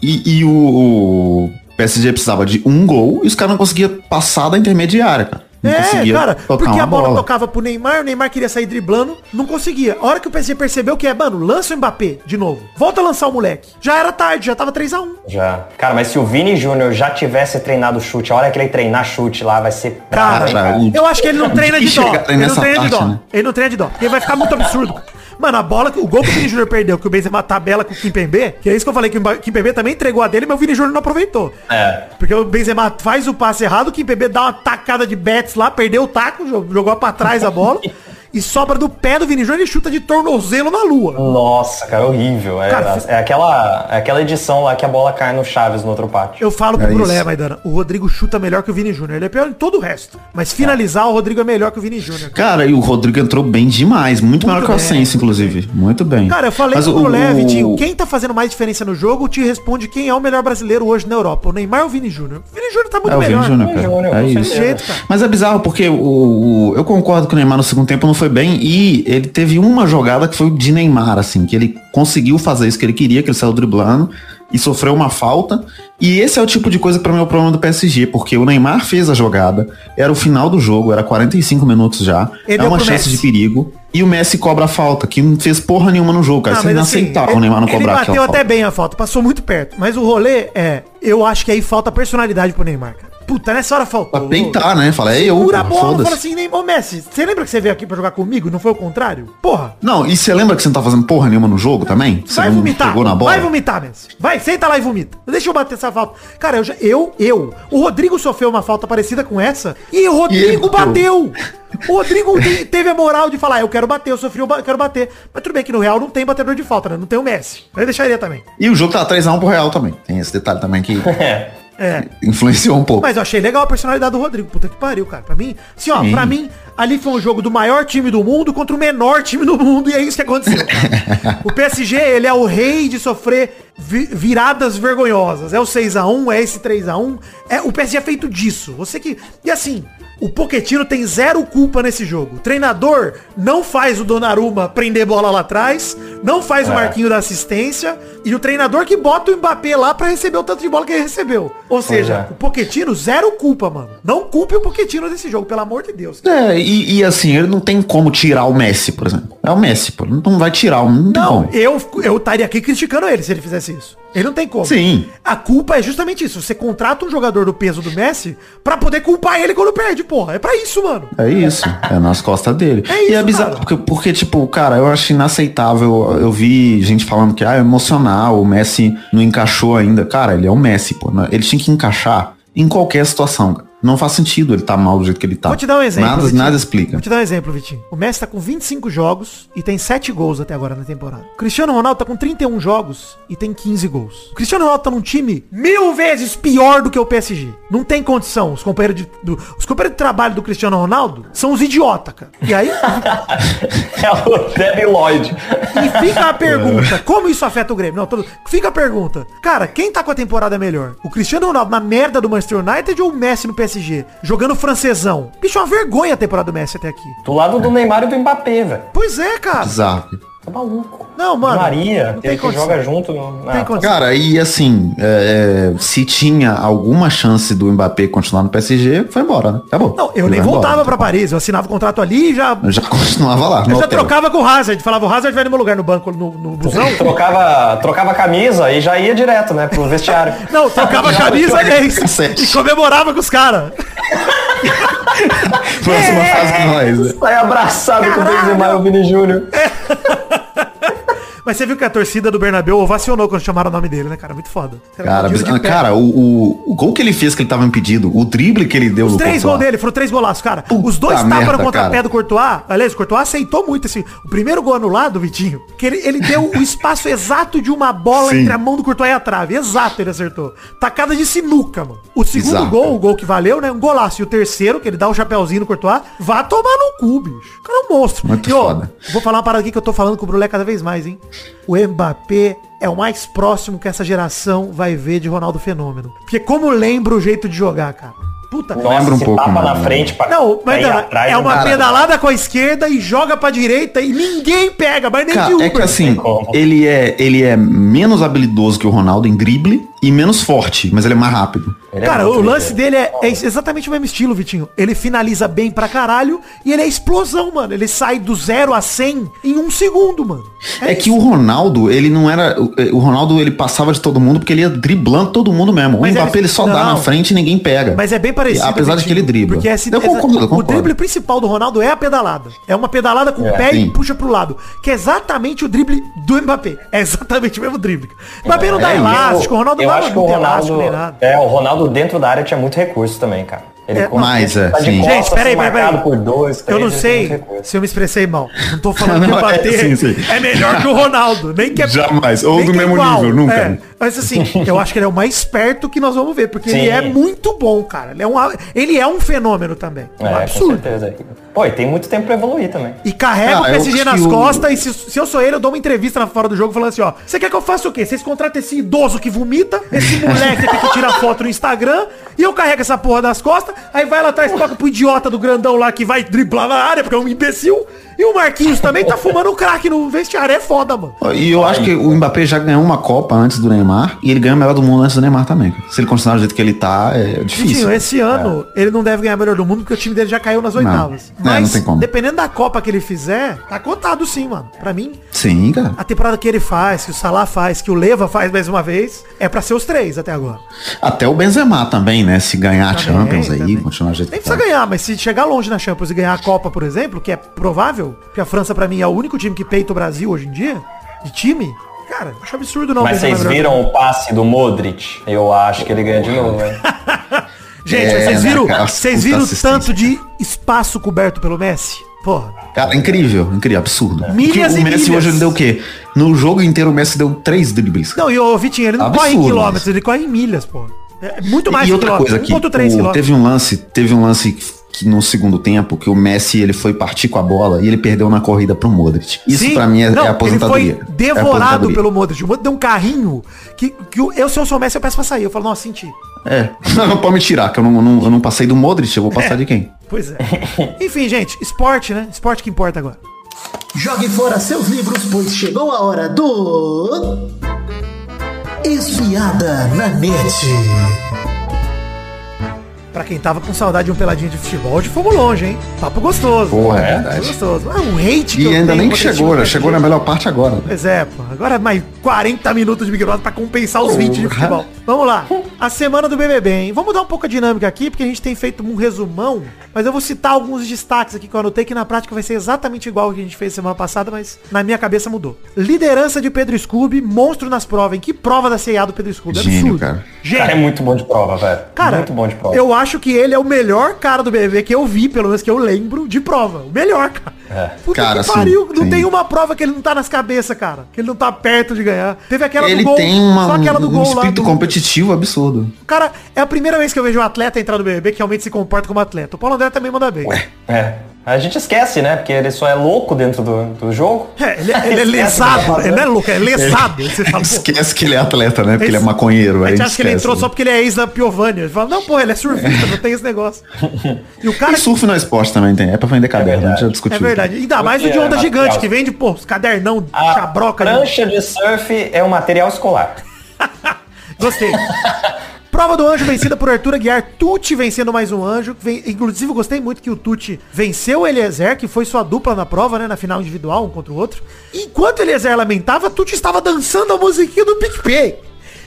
e, e o, o PSG precisava de um gol e os caras não conseguiam passar da intermediária, cara. Não
É,
conseguia
cara, porque a bola,
bola.
tocava pro Neymar, o Neymar queria sair driblando, não conseguia. A hora que o PSG percebeu que é, mano, lança o Mbappé de novo. Volta a lançar o moleque. Já era tarde, já tava 3 a 1
Já. Cara, mas se o Vini Júnior já tivesse treinado chute, a hora que ele treinar chute lá vai ser
Cara,
cara,
eu acho que ele não treina
que
de dó.
chegar
Ele não treina de dó.
né?
Ele não treina de dó. Porque vai ficar muito absurdo. Mano, a bola, o gol que o Vini Júnior perdeu, que o Benzema tabela com o Kimpembe, que é isso que eu falei, que o Kimpembe também entregou a dele, mas o Vini Júnior não aproveitou.
É.
Porque o Benzema faz o passe errado, o Kimpembe dá uma tacada de bets lá, perdeu o taco, jo- jogou pra trás a bola. [LAUGHS] e sobra do pé do Vini Júnior e ele chuta de tornozelo na lua.
Nossa, cara, horrível. É,
Cara,
é aquela, é aquela edição lá que a bola cai no Chaves no outro pátio.
Eu falo pro
É
Brulé. Maidana, o Rodrigo chuta melhor que o Vini Júnior. Ele é pior em todo o resto. Mas finalizar, o Rodrigo é melhor que o Vini Júnior.
Cara, e o Rodrigo entrou bem demais. Muito, melhor que o Ascenso, inclusive. Muito bem.
Cara, eu falei
Mas
pro
o-
Brulé,
o-
Vitinho, quem tá fazendo mais diferença no jogo, te responde quem é o melhor brasileiro hoje na Europa. O Neymar ou o Vini Júnior? O Vini Júnior tá muito
É o Vini
melhor.
Júnior, cara.
Júnior,
é
com
isso.
Jeito, cara.
Mas é bizarro porque o, o- eu concordo que o Neymar no segundo tempo não foi bem e ele teve uma jogada que foi de Neymar, assim, que ele conseguiu fazer isso que ele queria, que ele saiu driblando e sofreu uma falta. E esse é o tipo de coisa pra mim é o problema do PSG, porque o Neymar fez a jogada, era o final do jogo, era 45 minutos já,
Ele
é
deu
uma chance
Messi.
de perigo. E o Messi cobra a falta, que não fez porra nenhuma no jogo, cara.
Ah,
Isso é
assim,
inaceitável o
ele-
Neymar não cobrar
Ele bateu
aquela
até
falta.
bem a falta, passou muito perto. Mas o rolê é, eu acho que aí falta personalidade pro Neymar, cara. Puta, nessa hora faltou.
Pra peitar, né? Fala, é eu,
Segura a bola, fala assim, Neymar, ô Messi, você lembra que você veio aqui pra jogar comigo? Não foi o contrário? Porra,
Não, e você lembra que você não tá fazendo porra nenhuma no jogo também? Você
vai
não
vomitar.
pegou na bola?
Vai vomitar, Messi. Vai, senta lá e vomita. Deixa eu bater essa falta. Cara, eu, já, eu, eu. O Rodrigo sofreu uma falta parecida com essa e o Rodrigo
E
bateu. O Rodrigo te- teve a moral de falar, eu quero bater, eu sofri, eu quero bater. Mas tudo bem que no Real não tem batedor de falta, né? Não tem o Messi. Eu deixaria também.
E o jogo tá 3x1 pro Real também. Tem esse detalhe também que
É. [LAUGHS]
É.
influenciou um pouco.
Mas eu achei legal a personalidade do Rodrigo. Puta que pariu, cara. Pra mim, assim, ó,
Sim.
pra mim, ali foi um jogo do maior time do mundo contra o menor time do mundo. E é isso que aconteceu. [LAUGHS] o PSG, ele é o rei de sofrer vi- viradas vergonhosas. É o 6x1, é esse 3x1. É, o PSG é feito disso. Você que. E assim. O Poquetino tem zero culpa nesse jogo. O treinador não faz o Donnarumma prender bola lá atrás, não faz o
É.
Marquinho da assistência, e o treinador que bota o Mbappé lá pra receber o tanto de bola que ele recebeu. Ou seja,
é.
o Poquetino, zero culpa, mano. Não culpe o Poquetino desse jogo, pelo amor de Deus.
É, e, e assim, ele não tem como tirar o Messi, por exemplo. É o Messi, pô. Não vai tirar, não
Não, eu eu estaria aqui criticando ele se ele fizesse isso. Ele não tem como.
Sim.
A culpa é justamente isso. Você contrata um jogador do peso do Messi pra poder culpar ele quando perde, porra. É pra isso, mano.
É isso, é nas costas dele.
É
e é
isso,
bizarro, porque, porque, tipo, cara, eu acho inaceitável. Eu vi gente falando que ah, é emocional, o Messi não encaixou ainda. Cara, ele é o Messi, pô. Ele tinha que encaixar em qualquer situação, cara. Não faz sentido ele tá mal do jeito que ele tá.
Vou te dar um exemplo.
Nada,
Vitinho.
nada explica.
Vou te dar um exemplo, Vitinho. O Messi tá com 25 jogos e tem 7 gols até agora na temporada. O Cristiano Ronaldo tá com 31 jogos e tem 15 gols. O Cristiano Ronaldo tá num time mil vezes pior do que o PSG. Não tem condição. Os companheiros de, do- os companheiros de trabalho do Cristiano Ronaldo são os idiota, cara. E aí [LAUGHS]
É o Debbie Lloyd.
e fica a pergunta, [LAUGHS] como isso afeta o Grêmio? Não, todo- fica a pergunta. Cara, quem tá com a temporada melhor? O Cristiano Ronaldo na merda do Manchester United ou o Messi no PSG? Jogando francesão. Bicho, é uma vergonha a temporada do Messi até aqui.
Do lado do Neymar e do Mbappé, velho.
Pois é, cara.
Bizarro.
Tá maluco.
Não, mano.
Maria,
não
que,
tem
que
condição.
joga junto. Não,
Não tem
ah,
condição.
Cara, e assim, é, é, se tinha alguma chance do Mbappé continuar no PSG, foi embora, né? Acabou.
Não, eu
Ele
nem voltava
embora.
pra Paris. Eu assinava o contrato ali e já.
Eu [LAUGHS] já continuava lá.
Eu já
hotel.
trocava com o Hazard. Falava, o Hazard vai no meu lugar no banco, no, no busão. [LAUGHS]
Trocava, trocava a camisa e já ia direto, né, pro vestiário. [LAUGHS]
Não, trocava a camisa e, é e comemorava com os caras.
Próxima fase com nós. né?
Sai abraçado com o
Caralho.
Benzema e o Vini Júnior.
Mas você viu que a torcida do Bernabéu ovacionou quando chamaram o nome dele, né, cara? Muito foda.
Cara, biz-
pé.
cara o, o, o gol que ele fez que ele tava impedido, o drible que ele deu
Os
no
três gols dele, foram três golaços, cara.
Puta
Os dois tapas no contrapé
cara.
do Courtois. Aliás, o Courtois aceitou muito esse. O primeiro gol anulado, Vitinho, que ele, ele deu o espaço [LAUGHS] exato de uma bola
Sim.
entre a mão do Courtois e a trave. Exato, ele acertou. Tacada de sinuca, mano. O segundo
Bizarro,
gol,
cara.
o gol que valeu, né? Um golaço. E o terceiro, que ele dá o chapéuzinho no Courtois, vá tomar no cu, bicho. O cara é um monstro.
Muito
E, ó,
foda.
Vou falar uma parada aqui que eu tô falando com o Brulé cada vez mais, hein? O Mbappé é o mais próximo que essa geração vai ver de Ronaldo Fenômeno. Porque como lembra o jeito de jogar, cara. Puta,
Lembra um pouco,
tapa
mano.
na frente pra
não, mas não,
atrás,
é uma
cara.
pedalada com a esquerda e joga pra direita e ninguém pega, mas nem de
Cara,
Uber.
é que assim, ele é, ele é menos habilidoso que o Ronaldo em drible e menos forte, mas ele é mais rápido.
Ele é
Cara,
muito
o lance dele é, é exatamente o mesmo estilo, Vitinho. Ele finaliza bem pra caralho e ele é explosão, mano. Ele sai do zero a 100 em um segundo, mano.
É, que o Ronaldo, ele não era. O, o Ronaldo, ele passava de todo mundo porque ele ia driblando todo mundo mesmo.
Mas
o
é-
Mbappé, ele só dá
não.
na frente e ninguém pega.
Mas é bem parecido.
Apesar de que ele dribla.
Porque esse,
Eu concordo, eu
o
concordo.
drible principal do Ronaldo é a pedalada. É uma pedalada com o
É,
pé e
sim.
puxa pro lado. Que é exatamente o drible do Mbappé. É exatamente o mesmo drible. O Mbappé não dá
É,
elástico, o Ronaldo
eu acho que o Ronaldo, é, o Ronaldo dentro da área tinha muito recurso também, cara. Ele
É,
mais, é,
tá
sim.
costas,
Gente, peraí, peraí,
marcado
peraí.
por dois,
Eu
três,
não
ele tem
sei se eu me expressei mal. Não tô falando [LAUGHS] que
Não,
o
é,
Mbappé
sim, sim.
é melhor que o Ronaldo. Nem que é,
Jamais. Ou
nem
do
que é
mesmo
igual.
nível, nunca.
É. Mas assim, eu acho que ele é o mais esperto que nós vamos ver. Porque ele
Sim.
é muito bom, cara. Ele é um, ele é um fenômeno também. É um
É, com
absurdo.
certeza. Pô, e tem muito tempo pra evoluir também.
E carrega
Ah,
o
eu
PSG nas
que
costas e se, se eu sou ele, eu dou uma entrevista na fora do jogo falando assim, ó, você quer que eu faça o quê? Vocês contratam esse idoso que vomita, esse moleque aqui que tira foto no Instagram, e eu carrego essa porra das costas, aí vai lá atrás, toca pro idiota do grandão lá que vai driblar na área, porque é um imbecil, e o Marquinhos também tá fumando crack no vestiário, é foda, mano.
E eu acho que o Mbappé já ganhou uma Copa antes do Neymar e ele ganha o melhor do mundo antes do Neymar também. Se ele continuar do jeito que ele tá, é difícil.
Vitinho, esse ano ele não deve ganhar melhor do mundo porque o time dele já caiu nas oitavas.
Não, é, não tem como.
dependendo da Copa que ele fizer, tá cotado sim, mano. Pra mim,
Sim, cara.
a temporada que ele faz, que o Salah faz, que o Leva faz mais uma vez, é pra ser os três até agora.
Até o Benzema também, né? Se ganhar a
Também,
Champions aí,
também.
continuar jeito
Nem
que tá.
precisa ganhar, mas se chegar longe na Champions e ganhar a Copa, por exemplo, que é provável, porque a França pra mim é o único time que peita o Brasil hoje em dia, de time, cara, acho absurdo não.
Mas vocês
é
viram o passe do Modric? Eu acho que ele ganha de novo, hein? [LAUGHS]
Gente,
É,
vocês
né,
viram,
cara,
vocês viram o tanto de espaço coberto pelo Messi? Porra.
Cara, incrível, incrível, absurdo.
Milhas
Porque
e
o Messi
milhas.
hoje ele deu o quê? No jogo inteiro o Messi deu três dribles.
Não, e o Vitinho, ele não
Absurdo
corre em quilômetros, ele corre em milhas, pô. É muito mais
e
de
outra coisa
1.3
o- teve um lance, teve um lance que no segundo tempo que o Messi ele foi partir com a bola e ele perdeu na corrida pro Modric. Isso
Sim.
pra mim é,
Não,
é aposentadoria.
Ele foi
É
devorado
aposentadoria.
pelo Modric. O Modric deu um carrinho que, que eu, se eu sou o Messi, eu peço pra sair. Eu falo, nossa, senti.
É, não [LAUGHS] pode me tirar, que eu não, não- eu não passei do Modric, eu vou passar de quem?
Pois é. [LAUGHS] Enfim, gente, esporte, né? Esporte que importa agora.
Jogue fora seus livros, pois chegou a hora do. Espiada na net.
Pra quem tava com saudade de um peladinho de futebol, hoje fomos longe, hein? Papo gostoso.
Porra, é verdade.
gostoso. Ah, um hate que
E
eu
ainda
tenho
nem chegou, já chegou na melhor parte agora.
Pois é, pô. Agora mais 40 minutos de Big Brother pra compensar os 20 de futebol. Vamos lá. A semana do BBB, hein? Vamos dar um pouco a dinâmica aqui, porque a gente tem feito um resumão, mas eu vou citar alguns destaques aqui que eu anotei, que na prática vai ser exatamente igual ao que a gente fez semana passada, mas na minha cabeça mudou. Liderança de Pedro Scooby, monstro nas provas, hein? Que prova da C&A do Pedro Scooby?
Gênio,
Absurdo.
cara.
O cara é
Gênio.
muito bom de prova, velho.
Cara,
muito bom de prova.
eu acho que ele é o melhor cara do BBB que eu vi, pelo menos que eu lembro, de prova. O melhor, cara.
É.
Puta
Cara,
que
sim,
pariu. não
sim.
tem uma prova que ele não tá nas cabeças, cara. Que ele não tá perto de ganhar. Teve aquela
Ele
do gol.
tem uma,
só aquela do
um
gol lá.
espírito competitivo absurdo.
Cara, é a primeira vez que eu vejo um atleta entrar no BBB que realmente se comporta como atleta. O Paulo André também manda bem.
É. A gente esquece, né? Porque ele só é louco dentro do, do jogo.
É, ele, [LAUGHS] ele é
Esquece
lesado.
que tá
Ele não é louco, é lesado. Você fala, [LAUGHS]
Esquece que ele é atleta, né? Porque ele é maconheiro.
a
aí
gente acha que ele
esquece,
entrou
né?
só porque ele é ex da Piovani. Ele fala, não, pô, ele é surfista, não tem esse negócio. E o cara
E surf no esporte também tem. É pra vender caderno, a gente já discutiu.
É verdade. Ainda mais o de
Porque é
onda gigante, que vende, pô, os cadernão,
A
chabroca.
prancha de surf é um material escolar. [LAUGHS]
Gostei. Prova do anjo vencida por Arthur Aguiar. Tuti vencendo mais um anjo. Ven- Inclusive, gostei muito que o Tuti venceu o Eliezer, que foi sua dupla na prova, né? Na final individual, um contra o outro. Enquanto o Eliezer lamentava, Tuti estava dançando a musiquinha do PicPay.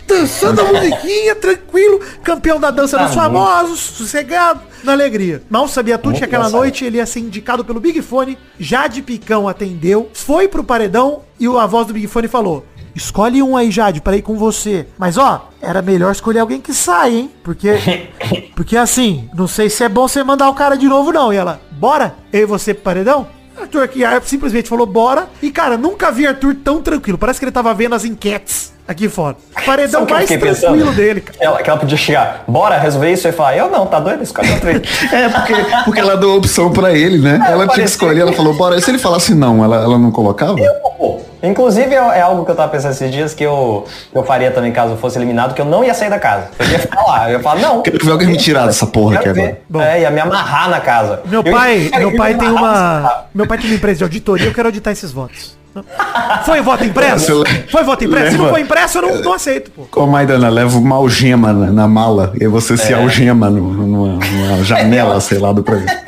Dançando a musiquinha, tranquilo. Campeão da dança
Tá
dos
muito.
famosos, sossegado, na alegria. Mal sabia Tuti que aquela noite ele ia ser indicado pelo Big Fone. Jade Picão atendeu, foi pro paredão e a voz do Big Fone falou: Escolhe um aí, Jade, para ir com você. Mas ó, era melhor escolher alguém que sai, hein? Porque. [LAUGHS] Porque assim, não sei se é bom você mandar o cara de novo, não. E ela, bora? Eu e você pro paredão? Arthur Aguiar simplesmente falou bora. E, cara, nunca vi Arthur tão tranquilo. Parece que ele tava vendo as enquetes aqui fora. Paredão
eu
mais tranquilo
pensando?
dele, cara.
Ela, que ela podia chegar, bora resolver isso e falar, eu não, tá doido? Escolhe outro aí. [LAUGHS]
É, porque, porque ela deu a opção pra ele, né? ela tinha que escolher, ela falou, bora. E se ele falasse não, ela, ela não colocava?
Pô, Inclusive é, é algo que eu tava pensando esses dias que eu, eu faria também caso eu fosse eliminado, que eu não ia sair da casa. Eu ia ficar lá. Eu ia falar, não.
Quero ver alguém me tirar dessa porra aqui agora.
Bom.
É, ia me amarrar na casa.
Meu
Eu
pai, meu
eu
pai tem uma. Meu pai tem uma empresa de auditoria, eu quero auditar esses votos. Foi voto impresso? Foi voto impresso? Se não
leva-
foi impresso, eu não, não aceito, pô.
Como Maidana, leva uma algema na, na mala e aí você
É.
se algema no- numa, numa janela, sei lá, do programa. [LAUGHS]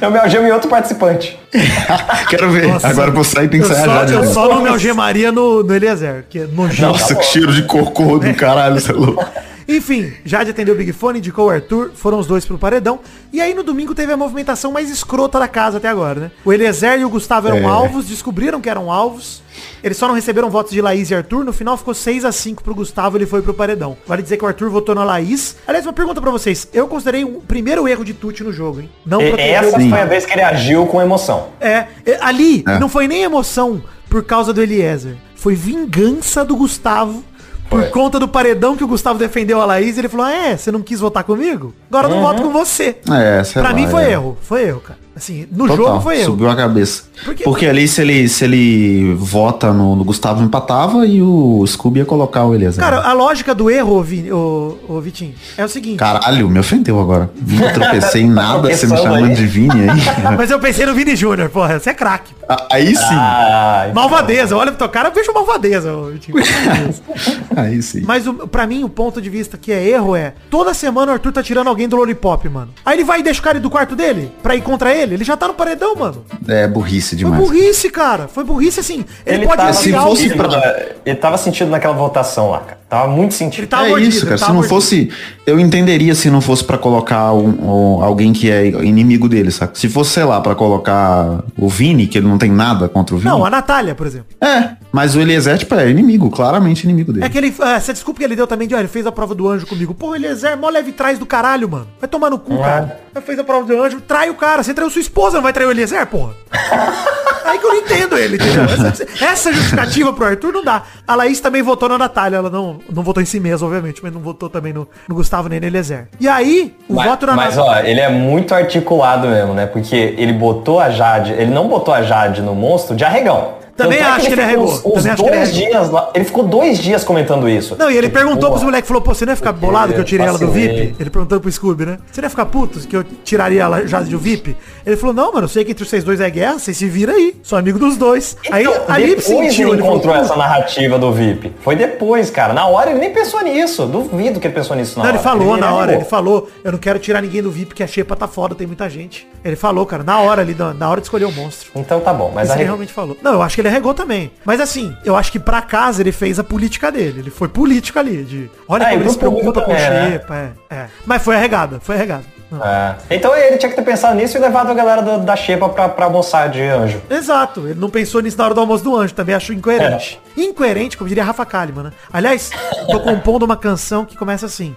Eu me algemo em outro participante. [LAUGHS]
Quero ver.
Nossa,
Agora pra sair tem que
Eu
sair
só, eu só não me algemaria no, no Eliezer, que é nojento.
Nossa, que cheiro de cocô do caralho, você é louco. [LAUGHS]
Enfim, Jade atendeu o Big Fone, indicou o Arthur, foram os dois pro paredão. E aí no domingo teve a movimentação mais escrota da casa até agora, né? O Eliezer e o Gustavo eram
É.
alvos, descobriram que eram alvos. Eles só não receberam votos de Laís e Arthur. No final ficou 6 a 5 pro Gustavo, ele foi pro paredão. Vale dizer que o Arthur votou na Laís. Aliás, uma pergunta pra vocês. Eu considerei o primeiro erro de Tuti no jogo, hein? Não o
Essa foi a vez que ele agiu com emoção.
É, é, ali
É.
não foi nem emoção por causa do Eliezer. Foi vingança do Gustavo. Por
Foi.
conta do paredão que o Gustavo defendeu a Laís, ele falou: ah, é, você não quis votar comigo? Agora eu não voto com você.
É, sei
pra
lá,
mim foi
é.
erro. Foi erro, cara. Assim, no
Total,
jogo foi erro.
Subiu a cabeça.
Porque-
Porque, ali, se ele, se ele vota no, no Gustavo, empatava e o Scooby ia colocar o Eliezer.
Cara, a lógica do erro, Vi- ô, ô, Vitinho, é o seguinte.
Caralho, me ofendeu agora. Não tropecei em [LAUGHS] nada, você me chamando
aí.
de Vini aí. [LAUGHS]
Mas eu pensei no Vini Júnior, porra, você é craque.
aí sim.
Ah,
Malvadeza, olha pro teu cara, vejo malvadeza, ô, Vitinho. [LAUGHS]
Aí sim.
Mas o, pra mim, o ponto de vista que é erro é, toda semana o Arthur tá tirando alguém do Lollipop, mano. Aí ele vai e deixa o cara do quarto dele pra ir contra ele, ele já tá no paredão, mano.
É burrice
Foi
demais.
burrice, cara. Foi burrice assim. Ele,
Ele
pode
tava,
se fosse pra-
mano.
ele tava sentido naquela votação lá, cara. Tava muito sentido.
Ele tava
é
mordido,
isso, cara.
ele
Se não
mordido.
fosse. Eu entenderia se não fosse pra colocar um- um- alguém que é inimigo dele, saca? Se fosse, sei lá, pra colocar o Vini, que ele não tem nada contra o Vini.
Não, a Natália, por exemplo.
É, mas o Eliezer, tipo, é inimigo, claramente inimigo dele.
É que ele. É, essa desculpa que ele deu também de, ó, ele fez a prova do anjo comigo. Porra, Eliezer, mó leve trás do caralho, mano. Vai tomar no cu, cara. Ele fez a prova do anjo, trai o cara. Você traiu sua esposa, não vai trair o Eliezer, porra? [LAUGHS] Aí que eu não entendo ele, entendeu? Essa, essa justificativa pro Arthur não dá. A Laís também votou na Natália. Ela não, não votou em si mesma, obviamente, mas não votou também no, no Gustavo nem no Eliezer. E aí, o
Mas,
voto na
mas
Natália.
ó, ele é muito articulado mesmo, né? Porque ele botou a Jade, ele não botou a Jade no monstro de arregão.
Também
é
que ele arregou. Também acho que ele arregou.
dias lá, ele ficou dois dias comentando isso.
Não, e ele
Tipo,
perguntou
pô,
pros moleques, falou, pô, você não ia ficar bolado que eu tirei ela do. VIP? Ele perguntou pro Scooby, né? Você não ia ficar puto que eu tiraria ela já do VIP? Ele falou, não, mano, eu sei que entre vocês dois é guerra, vocês se viram aí. Sou amigo dos dois. aí,
Então,
ali
depois
sentiu,
ele
ele falou,
encontrou
"Pô".
essa narrativa do VIP. Foi depois, cara. Na hora ele nem pensou nisso. Duvido que ele pensou nisso na
Não,
hora.
ele falou na hora, ele falou, eu não quero tirar ninguém do VIP, porque a xepa tá foda, tem muita gente. Ele falou, cara, na hora ali, na, hora de escolher o monstro.
Então tá bom, mas
Mas ele realmente falou. Não, eu acho que ele arregou também. Mas assim, eu acho que pra casa ele fez a política dele. Ele foi político ali, de olha
É,
como ele se preocupa com
também, né?
xepa. É, é. Mas foi arregada, foi arregada.
É. Então ele tinha que ter pensado nisso e levado a galera do- da Xepa pra, pra almoçar de anjo.
Exato, ele não pensou nisso na hora do almoço do anjo, também acho incoerente. Incoerente, como diria Rafa Kalimann, né? Aliás, tô compondo uma canção que começa assim.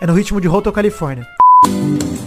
É no ritmo de Hotel California.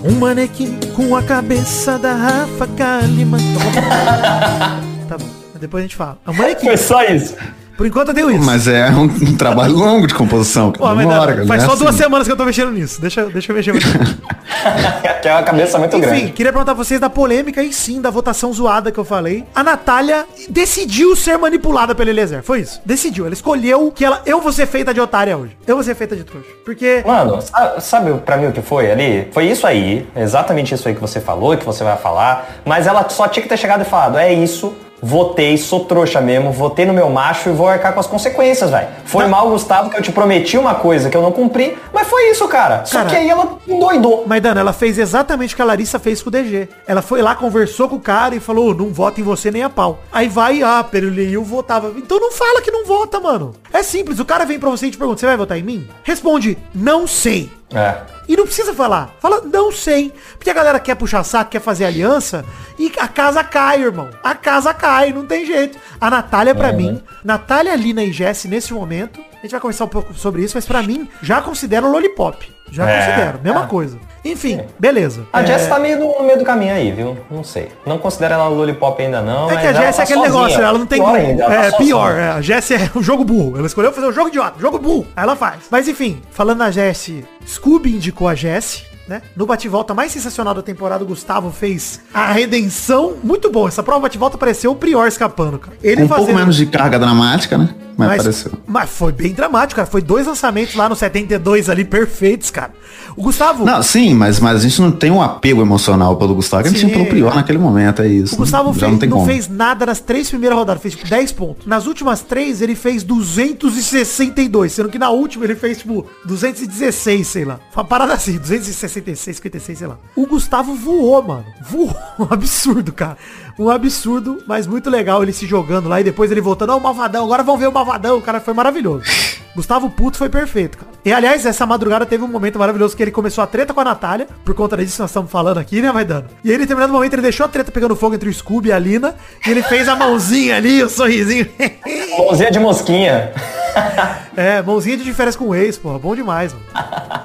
Um manequim com a cabeça da Rafa Kalimann. [LAUGHS] Tá bom, depois a gente fala. É manequim.
Foi só isso.
Por enquanto eu tenho isso.
Mas é um, um trabalho longo de composição.
Pô,
Demora,
não,
cara,
faz
não
só
é
duas
assim.
semanas que eu tô mexendo nisso. Deixa, deixa eu mexer. [LAUGHS]
que é uma cabeça muito
Enfim,
grande.
queria perguntar pra vocês da polêmica e sim, da votação zoada que eu falei. A Natália decidiu ser manipulada pelo Eliezer. Foi isso. Decidiu. Ela escolheu que ela. Eu vou ser feita de otária hoje. Eu vou ser feita de trouxa. Porque.
Mano, sa- sabe pra mim o que foi ali? Foi isso aí, exatamente isso aí que você falou, que você vai falar, mas ela só tinha que ter chegado e falado, é isso, votei, sou trouxa mesmo, votei no meu macho e vou arcar com as consequências, velho. Foi mal, Gustavo, que eu te prometi uma coisa que eu não cumpri, mas foi isso, cara. Só
Cara,
que aí ela endoidou.
Mas, Dana, ela fez exatamente o que a Larissa fez com o DG. Ela foi lá, conversou com o cara e falou, não voto em você nem a pau. Aí vai, ah, Perulio votava. Então não fala que não vota, mano. É simples, o cara vem pra você e te pergunta, você vai votar em mim? Responde, não sei.
É.
E não precisa falar. Fala, não sei. Porque a galera quer puxar saco, quer fazer aliança e a casa cai, irmão. A casa cai, não tem jeito. A Natália, pra mim, Natália, Lina e Jesse, nesse momento, a gente vai conversar um pouco sobre isso, mas pra mim, já considero Lollipop. Já
É.
considero, mesma
Ah.
coisa. Enfim, beleza.
A
É,
Jess tá meio no, no meio do caminho aí, viu? Não sei. Não considero ela lollipop ainda não,
É que a Jess
tá
é aquele
sozinha.
negócio, ela não tem
Pior
como.
ainda, ela
É
tá
pior, é, a Jess é um jogo burro. Ela escolheu fazer um jogo idiota, jogo burro. Aí ela faz. Mas enfim, falando na Jess, Scooby indicou a Jess. Né? No bate-volta mais sensacional da temporada, o Gustavo fez a redenção. Muito bom. Essa prova bate-volta pareceu o Prior escapando, cara. Ele
Com um pouco menos de carga dramática, né? Mas,
mas,
apareceu.
mas foi bem dramático, cara. Foi dois lançamentos lá no 72 ali, perfeitos, cara. O Gustavo.
Não, sim, mas, mas a gente não tem um apego emocional pelo Gustavo, a gente
Sim.
tinha pelo Prior naquele momento, é isso.
O Gustavo
Já
fez-
não
não fez nada nas três primeiras rodadas, fez tipo 10 pontos. Nas últimas três ele fez 262, sendo que na última ele fez tipo 216, sei lá. Uma parada assim, 266, 56, sei lá. O Gustavo voou, mano. Voou. [LAUGHS] Absurdo, cara. Um absurdo, mas muito legal ele se jogando lá e depois ele voltando, ó, o Malvadão, agora vamos ver o Malvadão o cara foi maravilhoso. [LAUGHS] Gustavo Puto foi perfeito, cara. E aliás, essa madrugada teve um momento maravilhoso que ele começou a treta com a Natália, por conta disso que nós estamos falando aqui, né, Maidano? E aí, em determinado momento, ele deixou a treta pegando fogo entre o Scooby e a Lina, e ele fez a mãozinha ali, o sorrisinho. [LAUGHS]
Mãozinha de mosquinha. [LAUGHS]
É, mãozinha de diferença com o ex, porra. Bom demais, mano.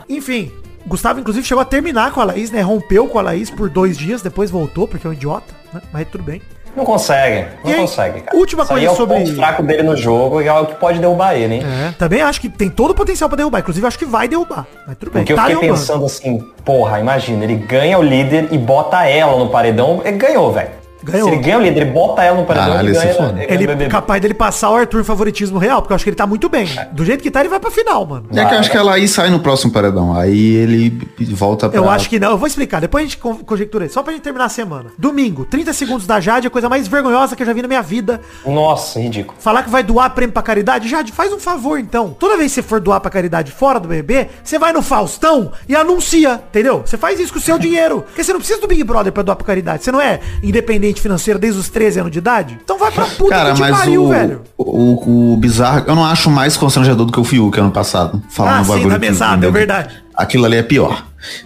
Enfim, Gustavo, inclusive, chegou a terminar com a Laís, né? Rompeu com a Laís por dois dias, depois voltou, porque é um idiota, né? Mas tudo bem.
Não consegue, não
aí,
consegue, cara.
última
Isso
coisa
é o
sobre-
ponto fraco dele no jogo e é o que pode derrubar ele, hein?
É. Também acho que tem todo o potencial pra derrubar. Inclusive, acho que vai derrubar. Mas tudo bem.
Porque eu
tá
fiquei
derrubando.
pensando assim, porra, imagina, ele ganha o líder e bota ela no paredão, ele ganhou, velho.
Ganhou.
Se ele ganha o líder e bota ela no paredão,
Caralho,
ele
esse
ganha.
é foda.
ele
Ele
BBB.
capaz dele passar o Arthur em favoritismo real, porque eu acho que ele tá muito bem. Do jeito que tá, ele vai pra final, mano.
É que eu acho que ela aí sai no próximo paredão. Aí ele volta pra.
Eu acho que não. Eu vou explicar. Depois a gente con- conjectura isso. Só pra gente terminar a semana. Domingo, 30 segundos da Jade, a coisa mais vergonhosa que eu já vi na minha vida.
Nossa, ridículo.
Falar que vai doar prêmio pra caridade. Jade, faz um favor então. Toda vez que você for doar pra caridade fora do BBB, você vai no Faustão e anuncia, entendeu? Você faz isso com o seu [LAUGHS] dinheiro. Porque você não precisa do Big Brother pra doar pra caridade. Você não é independente financeiro desde os 13 anos de idade. Então vai pra puta
Cara,
que te
mas
pariu,
o,
velho.
o, o bizarro, eu não acho mais constrangedor do que o Fiuk ano passado. Falando
Ah,
o
sim,
bagulho
mesada, é verdade.
Aquilo ali é pior.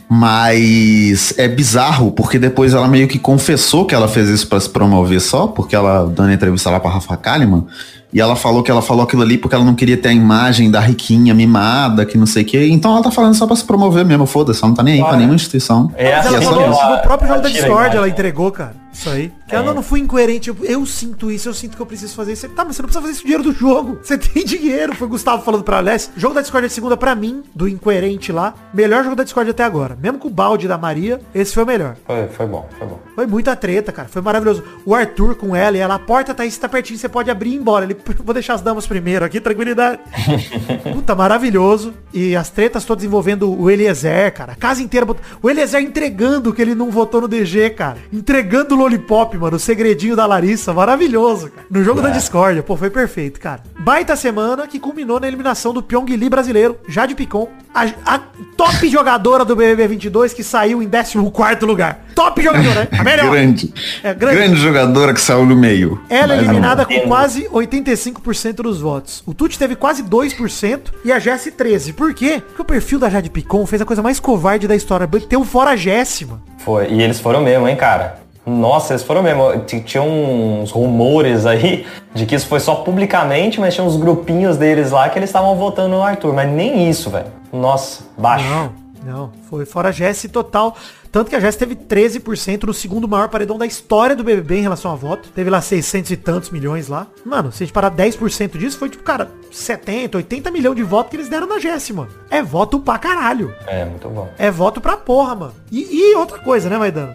Mas é bizarro porque depois ela meio que confessou que ela fez isso pra se promover só, porque ela dando entrevista lá pra Rafa Kalimann, e ela falou que ela falou aquilo ali porque ela não queria ter a imagem da riquinha mimada, que não sei o quê. Então ela tá falando só pra se promover mesmo, foda-se, ela não tá nem aí pra nenhuma instituição.
É
Mas
assim
ela
só
falou
isso.
no próprio jogo da Discord, ela entregou, cara. Isso aí. Que ela
É.
não, não fui incoerente. Eu, eu sinto isso, eu sinto que eu preciso fazer isso. Tá, mas você não precisa fazer isso com o dinheiro do jogo. Você [LAUGHS] tem dinheiro. Foi o Gustavo falando pra Alessia. Jogo da Discord de segunda pra mim, do incoerente lá. Melhor jogo da Discord até agora. Mesmo com o balde da Maria, esse foi o melhor.
Foi, foi bom, foi bom.
Foi muita treta, cara. Foi maravilhoso. O Arthur com ela e ela, a porta tá aí, você tá pertinho, você pode abrir e ir embora. Ele, [LAUGHS] vou deixar as damas primeiro aqui, tranquilidade. [LAUGHS] Puta, maravilhoso. E as tretas todas envolvendo o Eliezer, cara. A casa inteira. bot- O Eliezer entregando que ele não votou no DG, cara. Entregando Lollipop, mano. O segredinho da Larissa. Maravilhoso, cara. No jogo da Discord. Pô, foi perfeito, cara. Baita semana que culminou na eliminação do Pyong Lee brasileiro, Jade Picon. A, a top jogadora do BBB 22 que saiu em 14º lugar. Top jogadora, né? [LAUGHS] A melhor.
Grande.
É, grande.
grande. jogadora que saiu no meio.
Ela é
Mas não-
eliminada com
Entendo.
quase 85% dos votos. O Tuti teve quase 2% e a Jessie 13%. Por quê? Porque o perfil da Jade Picon fez a coisa mais covarde da história. Um fora Jessie, mano.
Foi. E eles foram mesmo, hein, cara? Nossa, eles foram mesmo. Tinha uns rumores aí de que isso foi só publicamente, mas tinha uns grupinhos deles lá que eles estavam votando no Arthur. Mas nem isso, velho. Nossa, baixo.
Não, não. Foi fora Jessie total. Tanto que a Jessie teve 13% no segundo maior paredão da história do BBB em relação a voto. Teve lá 600 e tantos milhões lá. Mano, se a gente parar 10% disso, foi tipo, cara, 70, 80 milhões de votos que eles deram na Jessie, mano. É voto pra caralho.
É, muito bom.
É voto pra porra, mano. E, e outra coisa, né, Maidano?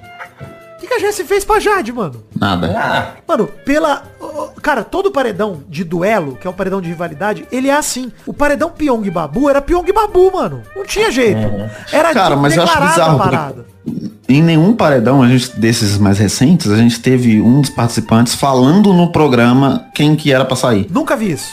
O que, que a Jessie fez pra Jade, mano?
Nada.
Ah,
Mano, pela. Cara, todo paredão de duelo, que é um paredão de rivalidade, ele é assim. O paredão Pyong Babu era Pyong Babu, mano. Não tinha jeito. Era
Cara, mas eu acho bizarro.
parada.
Porque em nenhum paredão, a gente, desses mais recentes, a gente teve um dos participantes falando no programa quem que era pra sair.
Nunca vi isso.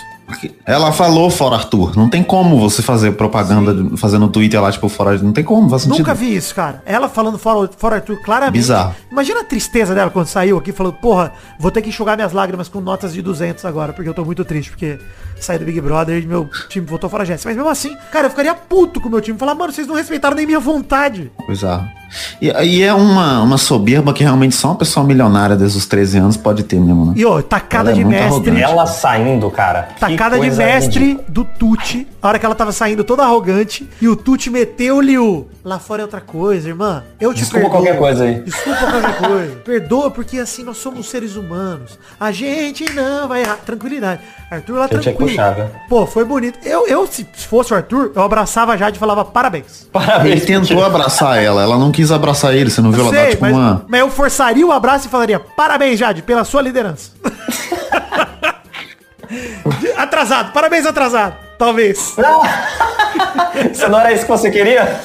Ela falou fora Arthur. Não tem como você fazer propaganda fazendo Twitter lá, tipo, fora. Não tem como, faz sentido.
Nunca vi isso, cara. Ela falando fora, fora Arthur claramente.
Bizarro.
Imagina a tristeza dela quando saiu aqui falando, porra, vou ter que enxugar minhas lágrimas com notas de 200 agora, porque eu tô muito triste, porque saí do Big Brother e meu time votou fora Jéssica. Mas mesmo assim, cara, eu ficaria puto com o meu time. Falar, mano, vocês não respeitaram nem minha vontade.
Bizarro. E, e é uma, uma soberba que realmente só uma pessoa milionária desde os 13 anos pode ter mesmo, né?
E, ó, tacada
Ela é
de
muito
mestre.
arrogante.
ela saindo, cara.
Tacada de mestre
ridícula.
do Tuti. A hora que ela tava saindo toda arrogante. E o Tuti meteu-lhe o. Lá fora é outra coisa, irmã. Eu te
Desculpa
perdoo.
qualquer coisa aí.
Desculpa qualquer coisa. [LAUGHS] Perdoa, porque assim nós somos seres humanos. A gente não vai errar. Tranquilidade. Arthur lá
Eu
tranquilo.
viu?
Pô, foi bonito. Eu, eu, se fosse o Arthur, eu abraçava a Jade e falava parabéns.
Ele
Parabéns.
tentou abraçar ela, ela não quis abraçar ele, você não viu? Ela dá
Sei,
tipo
mas,
uma.
mas eu forçaria o abraço e falaria parabéns, Jade, pela sua liderança. [LAUGHS] [LAUGHS] atrasado, parabéns atrasado. Talvez. [LAUGHS]
Isso não era isso que você queria?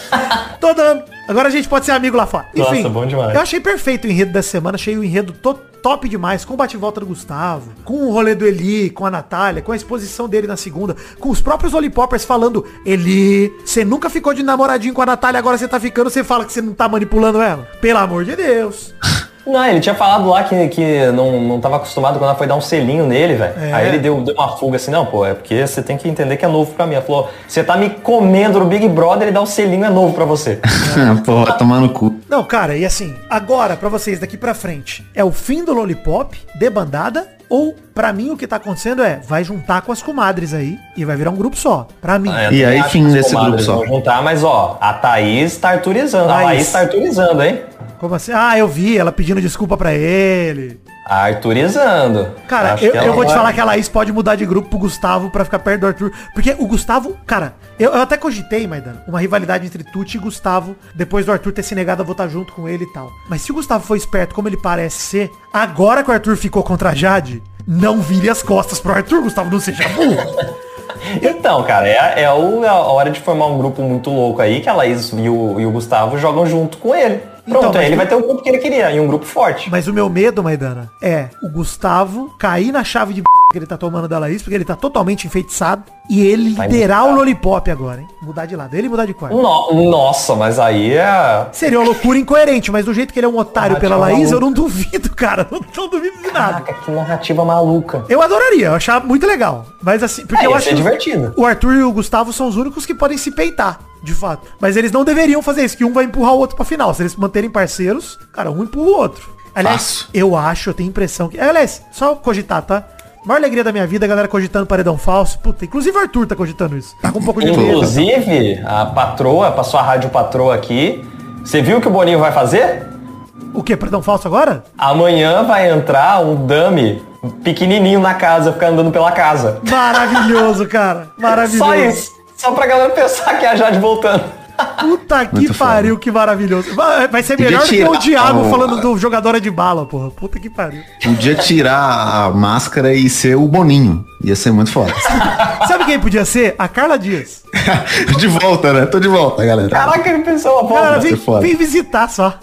Tô dando. Agora a gente pode ser amigo lá fora.
Nossa,
Enfim,
bom demais.
eu achei perfeito o enredo dessa semana. Achei o enredo to- top demais. Com o bate-volta do Gustavo, com o rolê do Eli, com a Natália, com a exposição dele na segunda, com os próprios Lollipoppers falando, Eli, você nunca ficou de namoradinho com a Natália, agora você tá ficando, você fala que você não tá manipulando ela. Pelo amor de Deus. [LAUGHS]
Não, ele tinha falado lá que, que não, não tava acostumado quando ela foi dar um selinho nele, velho.
É.
Aí ele deu, deu uma fuga assim, não, pô, é porque você tem que entender que é novo pra mim. Ela falou, você tá me comendo no Big Brother e dar um selinho é novo pra você. [LAUGHS]
Porra, tomar no cu.
Não, cara, e assim, agora pra vocês daqui pra frente, é o fim do Lollipop, debandada, ou pra mim o que tá acontecendo é, vai juntar com as comadres aí e vai virar um grupo só. Pra mim.
É,
E aí, fim desse grupo só.
vão juntar, mas ó, a Thaís tá arturizando. A
Laís.
Laís tá arturizando, hein?
Como assim? Ah, eu vi ela pedindo desculpa pra ele.
Arturizando.
Cara, eu,
que
eu vou te falar que a Laís pode mudar de grupo pro Gustavo pra ficar perto do Arthur. Porque o Gustavo, cara, eu, eu até cogitei, Maidana, uma rivalidade entre Tuti e Gustavo, depois do Arthur ter se negado a votar junto com ele e tal. Mas se o Gustavo for esperto como ele parece ser, agora que o Arthur ficou contra a Jade, não vire as costas pro Arthur, Gustavo, não seja burro. [LAUGHS]
Então, cara, é, é é a hora de formar um grupo muito louco aí, que a Laís e o, e o Gustavo jogam junto com ele. Pronto,
Então,
ele vai ter o grupo que ele queria, e um grupo forte.
Mas o meu medo, Maidana, é o Gustavo cair na chave de que ele tá tomando da Laís, porque ele tá totalmente enfeitiçado, e ele
Vai
liderar
mudar.
o Lollipop agora, hein? Mudar de lado. Ele mudar de quarto.
No- nossa, mas aí é...
Seria uma loucura incoerente, mas do jeito que ele é um otário pela Laís, eu
maluca.
não duvido, cara. [LAUGHS] Não, não duvido de nada.
Caraca, que narrativa maluca.
Eu adoraria, eu achava muito legal. Mas assim, porque
É,
eu acho
divertido.
o Arthur e o Gustavo são os únicos que podem se peitar, de fato. Mas eles não deveriam fazer isso, que um vai empurrar o outro pra final. Se eles manterem parceiros, cara, um empurra o outro. Aliás,
Fácil.
eu acho, eu tenho impressão que. Aliás, só cogitar, tá? Maior alegria da minha vida a galera cogitando paredão falso. Puta, inclusive o Arthur tá cogitando isso. Tá com um pouco de medo.
Inclusive, a patroa, passou a rádio patroa aqui. Você viu o que o Boninho vai fazer?
O quê? Paredão falso agora?
Amanhã vai entrar um dummy pequenininho na casa, ficar andando pela casa.
Maravilhoso, cara. Maravilhoso.
Só isso. Só pra galera pensar que é a Jade voltando.
Puta que
Muito
pariu, que maravilhoso. Vai, vai ser melhor do que o
tirar
Diabo
o-
falando do jogador de bala, porra. Puta que pariu.
Podia tirar a máscara e ser o Boninho. Ia ser muito foda. [LAUGHS]
Sabe quem podia ser? A Carla Dias. [LAUGHS]
de volta, né? Tô de volta, galera.
Caraca, ele pensou uma
Cara,
volta.
vem,
ser foda.
vem visitar só.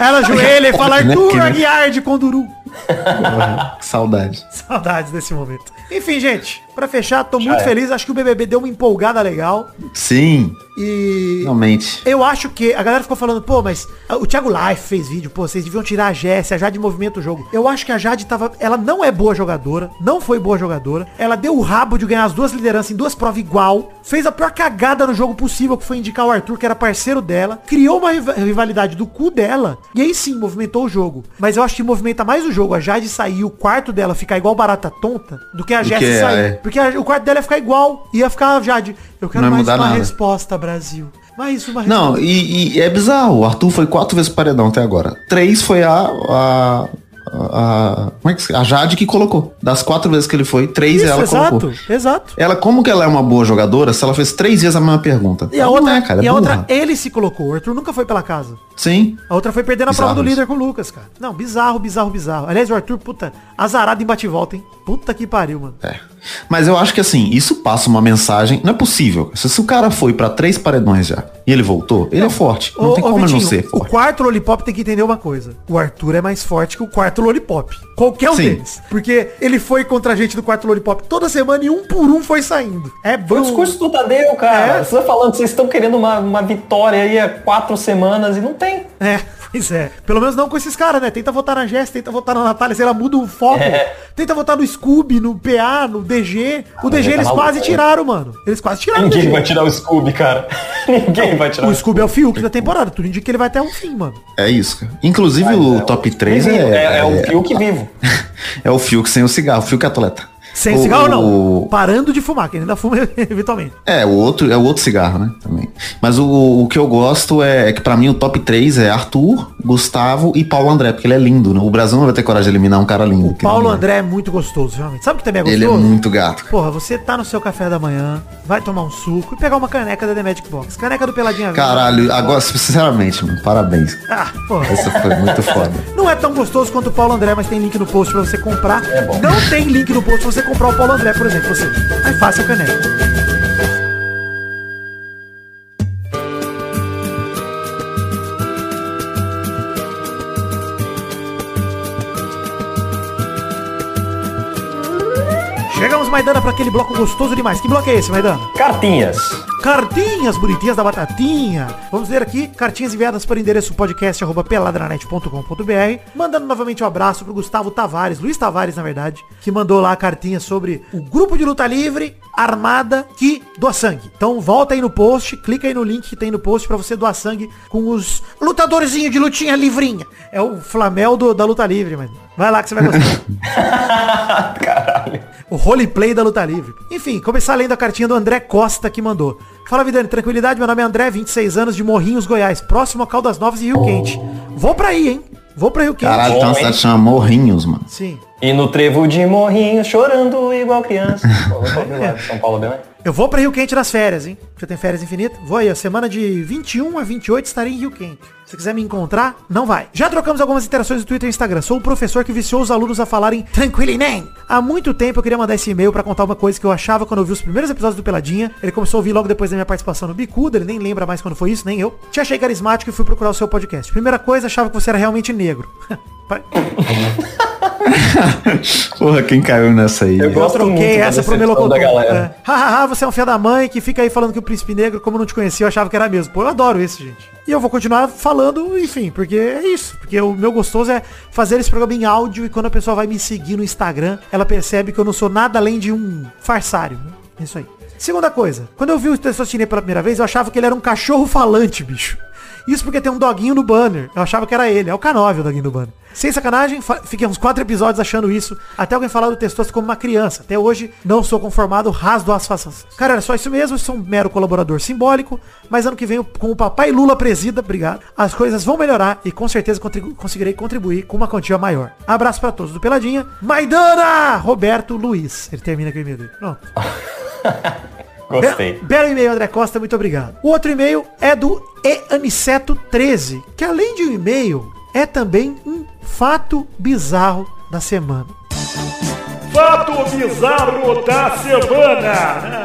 Ela ajoelha e [LAUGHS] fala,
Né,
Arthur Aguiar de Conduru.
Porra, que saudade.
Saudades desse momento. Enfim, gente, pra fechar, tô muito
é.
feliz. Acho que o BBB deu uma empolgada legal.
Sim,
E
realmente.
eu acho que a galera ficou falando, pô, mas ah, o Thiago Life fez vídeo, pô, vocês deviam tirar a Jess, a Jade movimenta o jogo. Eu acho que a Jade tava, ela não é boa jogadora, não foi boa jogadora. Ela deu o rabo de ganhar as duas lideranças em duas provas igual, fez a pior cagada no jogo possível, que foi indicar o Arthur, que era parceiro dela, criou uma riva- rivalidade do cu dela, e aí sim, movimentou o jogo. Mas eu acho que movimenta mais o jogo, a Jade sair, o quarto dela ficar igual barata tonta, do que a
que,
sair.
é.
Porque a- o quarto dela ia ficar igual, ia ficar a Jade. Eu quero mais uma
nada.
resposta, Brasil. Mais uma
Não, e, e é bizarro. O Arthur foi quatro vezes paredão até agora. Três foi a. a, a como é A Jade que colocou. Das quatro vezes que ele foi, três
Isso,
ela
exato,
colocou.
exato.
Ela, como que ela é uma boa jogadora se ela fez três vezes a mesma pergunta?
E a outra,
é, cara, é
e a
burra.
outra, ele se colocou. O Arthur nunca foi pela casa.
Sim.
A outra foi perdendo a
Bizarro
prova do
isso.
líder com o Lucas, cara. Não, bizarro, bizarro, bizarro. Aliás, o Arthur, puta, azarado em bate-volta, hein? Puta que pariu, mano.
É. Mas eu acho que assim, isso passa uma mensagem. Não é possível. Se, se o cara foi pra três paredões já e ele voltou, ele é forte. Não
Ô,
tem
ô,
como ele não
Vitinho,
ser
O
forte.
quarto Lollipop tem que entender uma coisa. O Arthur é mais forte que o quarto Lollipop. Qualquer um
Sim.
deles. Porque ele foi contra a gente do quarto Lollipop toda semana e um por um foi saindo. É
Foi o
bom.
discurso do Tadeu, cara.
É.
Você tá falando que vocês estão querendo uma, uma vitória aí há quatro semanas e não tem.
É, pois é. Pelo menos não com esses caras, né? Tenta votar na Jess, tenta votar na Natália, sei lá, muda o foco.
É.
Tenta votar no Scooby, no PA, no DG. o DG
tá
eles quase tiraram, mano. Eles quase tiraram o
Ninguém
DG.
vai tirar o Scooby, cara. [LAUGHS] Ninguém vai tirar
O Scooby é o Fiuk da temporada. Tudo indica que ele vai até o fim, mano.
É isso, cara. Inclusive
Mas
o
é
top 3
vivo,
é,
é, é o Fiuk vivo. [LAUGHS]
é o Fiuk sem o cigarro, o Fiuk atleta.
Sem
O-
cigarro, não.
o-
Parando de fumar, que ele ainda fuma [LAUGHS] eventualmente.
É, o outro é o outro cigarro, né? Também. Mas o, o que eu gosto é, é que pra mim o top 3 é Arthur, Gustavo e Paulo André, porque ele é lindo, né? O Brasil não vai ter coragem de eliminar um cara lindo.
O Paulo
ele.
André é muito gostoso, realmente. Sabe o que também é
Ele é
gostoso?
muito gato.
Porra, você tá no seu café da manhã, vai tomar um suco e pegar uma caneca da The Magic Box. Caneca do Peladinha.
Caralho, agora, sinceramente, mano, parabéns.
Ah, porra.
Essa foi muito foda.
Não é tão gostoso quanto o Paulo André, mas tem link no post pra você comprar.
É bom.
Não tem link no post pra você comprar o Paulo André, por exemplo. Aí faça a caneca. Maidana, pra aquele bloco gostoso demais. Que bloco é esse, Maidana?
Cartinhas.
Cartinhas bonitinhas da batatinha. Vamos ler aqui, cartinhas enviadas para o endereço podcast.peladranet.com.br. Mandando novamente um abraço pro Gustavo Tavares, Luiz Tavares, na verdade, que mandou lá a cartinha sobre o grupo de luta livre armada que doa sangue. Então volta aí no post, clica aí no link que tem no post pra você doar sangue com os lutadorzinhos de lutinha livrinha. É o Flamel do- da luta livre, mas vai lá que você vai gostar. [LAUGHS] O roleplay da luta livre. Enfim, começar lendo a cartinha do André Costa que mandou. Fala, Vidani, tranquilidade, meu nome é André, 26 anos, de Morrinhos, Goiás, próximo a Caldas Novas e Rio Quente. Vou pra aí, hein? Vou pra Rio Quente.
Caralho, tem uma
Bom,
cidade
hein?
que chama Morrinhos, mano.
Sim.
E no trevo de morrinho, chorando igual criança. [LAUGHS] São Paulo bem?
Eu vou pra Rio Quente nas férias, hein? Já tem férias infinitas. Vou aí, a semana de 21 a 28 estarei em Rio Quente. Se quiser me encontrar, não vai. Já trocamos algumas interações no Twitter e Instagram. Sou o professor que viciou os alunos a falarem tranquilinem. Há muito tempo eu queria mandar esse e-mail pra contar uma coisa que eu achava quando eu vi os primeiros episódios do Peladinha. Ele começou a ouvir logo depois da minha participação no Bicuda, ele nem lembra mais quando foi isso, nem eu. Te achei carismático e fui procurar o seu podcast. Primeira coisa, achava que você era realmente negro. [LAUGHS] [LAUGHS] [LAUGHS]
Porra, quem caiu nessa aí?
Eu
Eu
gosto muito
troquei essa pro Melocotão.
da galera.
É. Hahaha, você é um filho da mãe que fica aí falando que o príncipe negro, como não te conhecia, eu achava que era mesmo. Pô, eu adoro isso, gente. E eu vou continuar falando, enfim, porque é isso. Porque o meu gostoso é fazer esse programa em áudio e quando a pessoa vai me seguir no Instagram, ela percebe que eu não sou nada além de um farsário. né? É isso aí. Segunda coisa, quando eu vi o Testosterone pela primeira vez, eu achava que ele era um cachorro falante, bicho. Isso porque tem um doguinho no banner. Eu achava que era ele. É o K9 o doguinho do banner. Sem sacanagem, fiquei uns quatro episódios achando isso. Até alguém falar do Testoso como uma criança. Até hoje, não sou conformado, rasdo as faças. Cara, era só isso mesmo. Sou um mero colaborador simbólico. Mas ano que vem, com o papai Lula presida, obrigado, as coisas vão melhorar e com certeza contribu- conseguirei contribuir com uma quantia maior. Abraço pra todos do Peladinha. Maidana! Roberto Luiz. Ele termina com o e-mail dele. Pronto. [LAUGHS]
Gostei.
Be- Belo e-mail, André Costa, muito obrigado. O outro e-mail é do eaniceto13, que além de um e-mail, é também um fato bizarro da semana.
Fato bizarro da semana.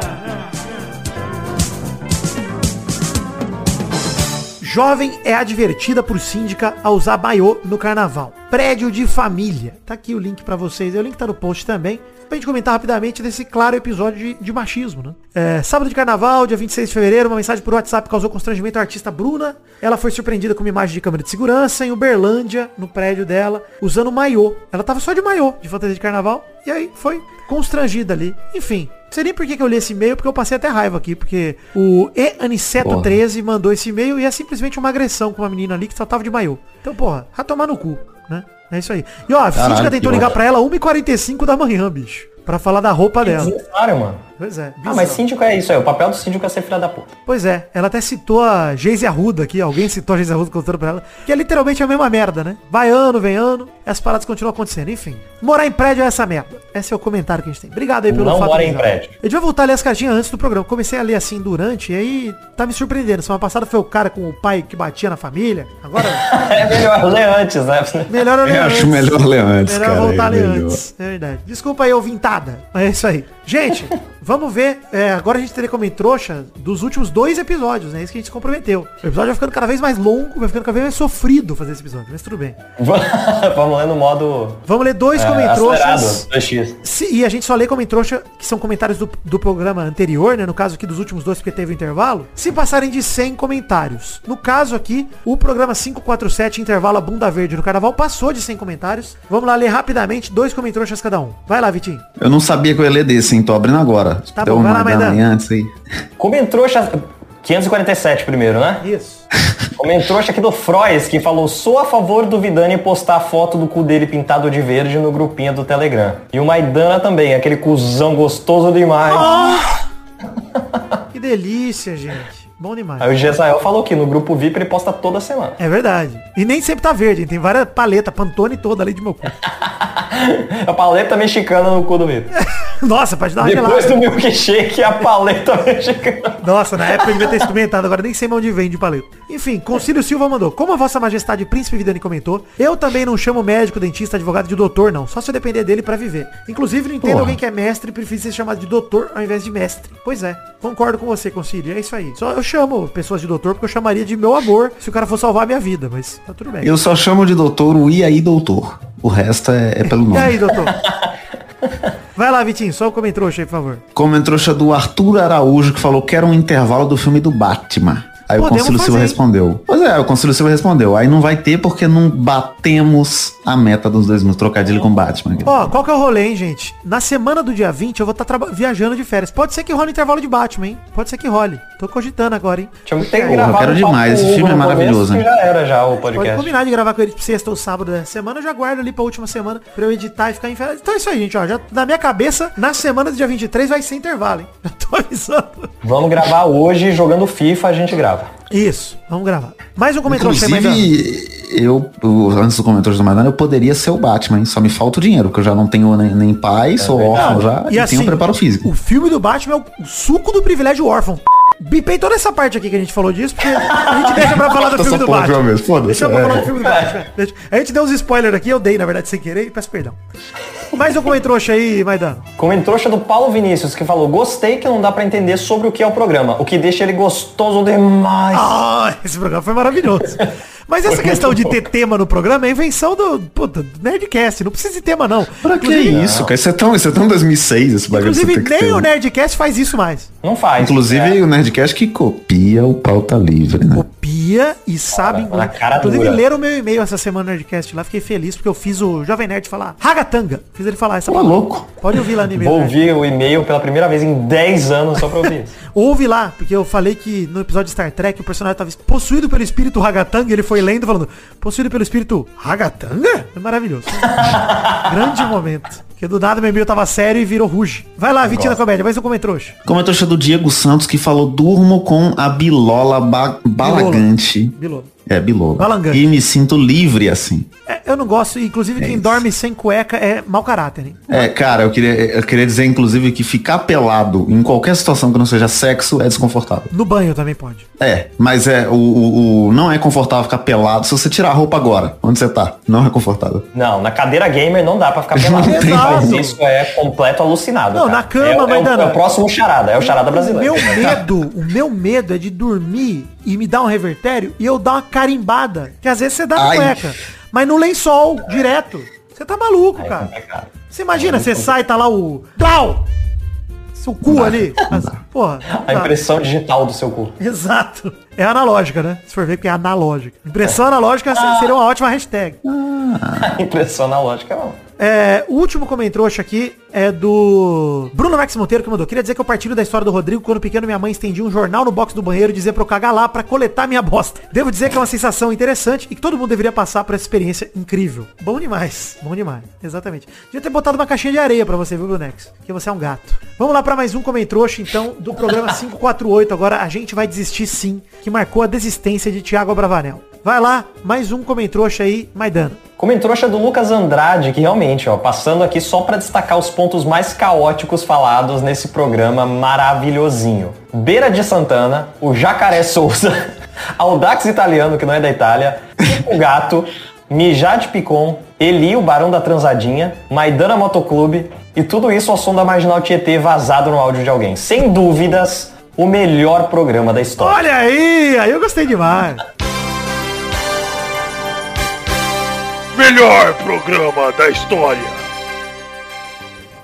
Jovem é advertida por síndica a usar maiô no carnaval. Prédio de família. Tá aqui o link pra vocês. O link tá no post também. Pra gente comentar rapidamente desse claro episódio de, de machismo, né? É, sábado de carnaval, dia 26 de fevereiro, uma mensagem por WhatsApp causou constrangimento à artista Bruna. Ela foi surpreendida com uma imagem de câmera de segurança em Uberlândia, no prédio dela, usando maiô. Ela tava só de maiô, de fantasia de carnaval. E aí foi constrangida ali. Enfim, não sei nem por que, que eu li esse e-mail, porque eu passei até raiva aqui, porque o eaniceto13 mandou esse e-mail e é simplesmente uma agressão com uma menina ali que só tava de maiô. Então, porra, vai tomar no cu, né? É isso aí. E ó, a síndica tentou ligar pra ela 1h45 da manhã, bicho. Pra falar da roupa dela.
Desnecessário, mano.
Pois é.
Ah,
bizarro.
mas síndico é isso aí. O papel do síndico é ser filha da puta.
Pois é, ela até citou a Geise Arruda aqui, alguém citou a Geise Arruda contando pra ela, que é literalmente a mesma merda, né? Vai ano, vem ano, e as paradas continuam acontecendo. Enfim, morar em prédio é essa merda. Esse é o comentário que a gente tem. Obrigado aí pelo
Não
fato
mora em prédio.
A gente vai voltar a ler as cartinhas antes do programa. Comecei a ler assim durante, e aí tá me surpreendendo. Semana passada foi o cara com o pai que batia na família. Agora, [LAUGHS]
É melhor ler antes, né?
melhor eu ler
Eu acho
antes.
melhor ler antes,
Melhor
cara,
voltar a
é
ler
melhor.
antes. É verdade. Desculpa aí, ouvintada. Mas é isso aí. Gente, [LAUGHS] vamos ver. é, agora a gente teria como trouxa dos últimos dois episódios, né? Isso que a gente se comprometeu. O episódio vai ficando cada vez mais longo, vai ficando cada vez mais sofrido fazer esse episódio, mas tudo bem. [LAUGHS]
Vamos ler no modo
Vamos ler dois
é,
comentroxas.
acelerado, 2x.
Se- e a gente só lê comentrouxa, que são comentários do, do programa anterior, né? No caso aqui dos últimos dois, porque teve o intervalo. Se passarem de 100 comentários. No caso aqui, o programa 547, intervalo a bunda verde no carnaval, passou de 100 comentários. Vamos lá ler rapidamente, dois comentroxas cada um. Vai lá, Vitinho.
Eu não sabia que eu ia ler desse, hein? Tô abrindo agora.
Tá
Deu
bom, vai lá, Maidana.
aí antes aí.
Comentrouxa 547 primeiro, né?
Isso.
Comentrouxa aqui do Frois, que falou Sou a favor do Vidani postar a foto do cu dele pintado de verde no grupinho do Telegram. E o Maidana também, aquele cuzão gostoso demais. [LAUGHS]
Que delícia, gente. Bom demais.
Aí o Gesael falou que no grupo VIP ele posta toda semana.
É verdade. E nem sempre tá verde, hein? tem várias paletas, pantone toda ali de meu cu. [LAUGHS]
A paleta mexicana no cu do Mito. [LAUGHS]
Nossa, pode dar uma
Depois
gelada.
do milkshake, a paleta [LAUGHS] mexicana.
Nossa, na época eu devia ter experimentado, agora nem sei mais onde vem de paleta. Enfim, Concílio Silva mandou. Como a vossa majestade Príncipe Vidani comentou, eu também não chamo médico, dentista, advogado de doutor, não. Só se eu depender dele pra viver. Inclusive, não entendo
Porra.
alguém que é mestre e prefere ser chamado de doutor ao invés de mestre. Pois é, concordo com você, Concílio. É isso aí. Só eu chamo pessoas de doutor porque eu chamaria de meu amor se o cara for salvar a minha vida, mas tá tudo bem.
Eu só chamo de doutor o e aí doutor. O resto é, é pelo
E
nome.
aí, doutor? Vai lá, Vitinho, só o comentrouxa aí, por favor.
Comentrouxa do Arthur Araújo que falou que era um intervalo do filme do Batman. Aí o
Podemos
Concílio Silva
fazer, hein?
respondeu. Pois é, o Concílio Silva respondeu. Aí não vai ter porque não batemos a meta dos dois mil trocadilho com Batman.
Ó, qual que é o rolê, hein, gente? Na semana do dia 20 eu vou estar viajando de férias. Pode ser que role intervalo de Batman, hein? Pode ser que role. Tô cogitando agora, hein?
Tinha que ter
Porra,
gravado
quero demais, esse filme é maravilhoso,
começo, Já era já o
Pode
podcast.
combinar de gravar com ele sexta ou sábado da semana, eu já guardo ali pra última semana pra eu editar e ficar em férias. Então é isso aí, gente, ó. Já, na minha cabeça, na semana do dia 23 vai ser intervalo, hein? [LAUGHS] Já tô avisando.
Vamos gravar hoje, jogando FIFA, a gente grava.
Isso, vamos gravar. Mais um comentário.
Inclusive, eu, eu, antes do comentário do Maidana, eu poderia ser o Batman, hein? Só me falta o dinheiro, porque eu já não tenho nem, nem pai, sou órfão já, e, tenho um preparo físico.
O filme do Batman é o suco do privilégio órfão. Bipei toda essa parte aqui que a gente falou disso, porque a gente deixa pra falar do filme do Batman.
foda-se.
Deixa pra
É.
falar do filme do Batman. [LAUGHS] A gente deu uns spoilers aqui, eu dei, na verdade, sem querer, e peço perdão. Mais um comentrouxa aí, Maidano.
Comentrouxa do Paulo Vinícius, que falou, gostei que não dá pra entender sobre o que é o programa, o que deixa ele gostoso demais.
Ah, esse programa foi maravilhoso. [LAUGHS] Mas essa questão de ter tema no programa é invenção do, puta, do Nerdcast. Não precisa de tema, não.
Pra que
Inclusive-
isso, cara? Isso é tão, isso é tão 2006, esse bagulho.
Inclusive,
você tem que
nem
ter,
o? Nerdcast faz isso mais.
Não faz.
Inclusive,
É.
o Nerdcast que copia o pauta livre, né?
Copia e sabe.
na cara
Inclusive,
dura.
leram o meu e-mail essa semana no Nerdcast lá. Fiquei feliz porque eu fiz o Jovem Nerd falar Ragatanga. Fiz ele falar essa
Pô,
palavra.
louco.
Pode ouvir lá no e-mail.
Vou
né?
ouvir o e-mail pela primeira vez em 10 anos só pra ouvir [LAUGHS] isso.
Ouve lá, porque eu falei que no episódio de Star Trek o personagem estava possuído pelo espírito Ragatanga e ele foi lendo falando, possuído pelo espírito Ragatanga? É maravilhoso. [LAUGHS] Grande momento. Porque do nada meu e-mail tava sério e virou ruge. Vai lá, Vitinho da Comédia, mais um comentrouxa.
Comentário do Diego Santos que falou durmo com a bilola ba balagante.
Bilolo.
É, bilola.
Balangante.
E me sinto livre assim.
É, eu não gosto, inclusive quem
isso.
dorme sem cueca é mau caráter, hein?
É, cara, eu queria, eu queria dizer, inclusive, que ficar pelado em qualquer situação que não seja sexo é desconfortável.
No banho também pode.
É, mas é o, o- o- não é confortável ficar pelado se você tirar a roupa agora, onde você tá. Não é confortável.
Não, na cadeira gamer não dá pra ficar [LAUGHS] pelado.
Não
tem
Mas isso é completo alucinado.
Não,
cara.
na cama,
é, é, o, é o próximo charada, é o charada
O
brasileiro.
meu medo, o meu medo é de dormir e me dar um revertério e eu dar uma carimbada. Que às vezes você dá na
Ai.
cueca. Mas no lençol, direto. Você tá maluco,
É
cara. Você imagina, você sai, tá lá o. Plau! Seu cu ali. [LAUGHS] As- porra. não
A
dá.
impressão digital do seu cu.
Exato. É analógica, né? Se for ver que é analógica. Impressão analógica
Ah.
seria uma ótima hashtag.
A [LAUGHS] impressão analógica não.
É, o último comentrouxa aqui é do Bruno Max Monteiro que mandou. Queria dizer que eu partilho da história do Rodrigo quando pequeno minha mãe estendia um jornal no box do banheiro e dizia pra eu cagar lá pra coletar minha bosta. Devo dizer que é uma sensação interessante e que todo mundo deveria passar por essa experiência incrível. Bom demais. Bom demais. Exatamente. Devia ter botado uma caixinha de areia pra você, viu, Brunex? Porque você é um gato. Vamos lá pra mais um comentrouxa, então, do programa [LAUGHS] 548. Agora a gente vai desistir sim, que marcou a desistência de Thiago Bravanel. Vai lá, mais um comentrouxa aí, Maidana.
Comentrouxa do Lucas Andrade, que realmente, ó, passando aqui só pra destacar os pontos mais caóticos falados nesse programa maravilhosinho. Beira de Santana, o Jacaré Souza, [LAUGHS] Audax Italiano, que não é da Itália, o Gato, Mijade Picon, Eli, o Barão da Transadinha, Maidana Motoclube, e tudo isso ao som da Marginal Tietê vazado no áudio de alguém. Sem dúvidas, o melhor programa da história.
Olha aí, aí eu gostei demais.
Melhor programa da história.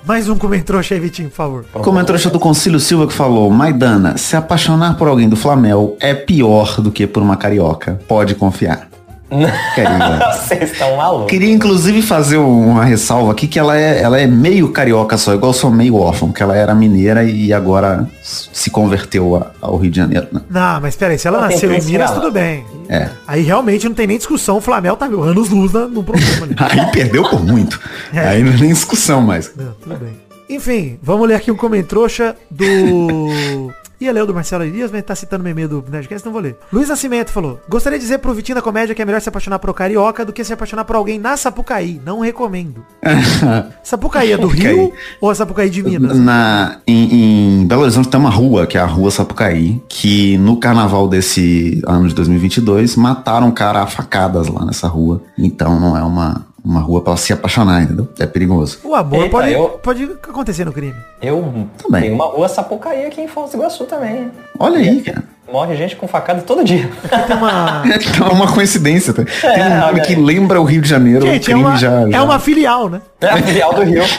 Mais um comentrouxa aí, Vitinho, por favor.
Comentário do Concílio Silva que falou, Maidana, se apaixonar por alguém do Flamel é pior do que por uma carioca. Pode confiar. [LAUGHS]
Vocês estão malucos.
Queria inclusive fazer uma ressalva aqui que ela é, ela é meio carioca só, igual eu sou meio órfão, que ela era mineira e agora se converteu a- ao Rio de Janeiro, né?
Não, mas peraí, se ela
Não tem
nasceu em Minas, tudo bem.
É.
Aí realmente não tem nem discussão, o Flamengo tá mil anos luz na- no ali. [LAUGHS]
Aí perdeu por muito.
É.
Aí não é nem discussão mais.
Não, tudo bem. Enfim, vamos ler aqui um comentrouxa do... [LAUGHS] Ia ler o do Marcelo Elias, mas tá citando o e-mail do Nerdcast, não vou ler. Luiz Nascimento falou, gostaria de dizer pro Vitinho da Comédia que é melhor se apaixonar por carioca do que se apaixonar por alguém na Sapucaí. Não recomendo. [LAUGHS] Sapucaí é do
Sapucaí.
Rio ou é Sapucaí de Minas?
Na, em, em Belo Horizonte tem uma rua, que é a Rua Sapucaí, que no carnaval desse ano de 2022 mataram um cara a facadas lá nessa rua. Então não é uma, uma rua pra se apaixonar, entendeu? É perigoso.
O amor
Eita,
pode,
eu-
pode acontecer no crime.
Eu
Também.
tenho uma rua Sapucaí aqui em Foz do Iguaçu também.
Olha aí, cara.
Morre gente com facada todo dia.
Tem uma... [LAUGHS]
Então é uma coincidência. tá? Tem um nome que lembra o Rio de Janeiro, o
Gente, é uma,
já,
é
já-
uma filial, né?
É a filial do Rio. [LAUGHS]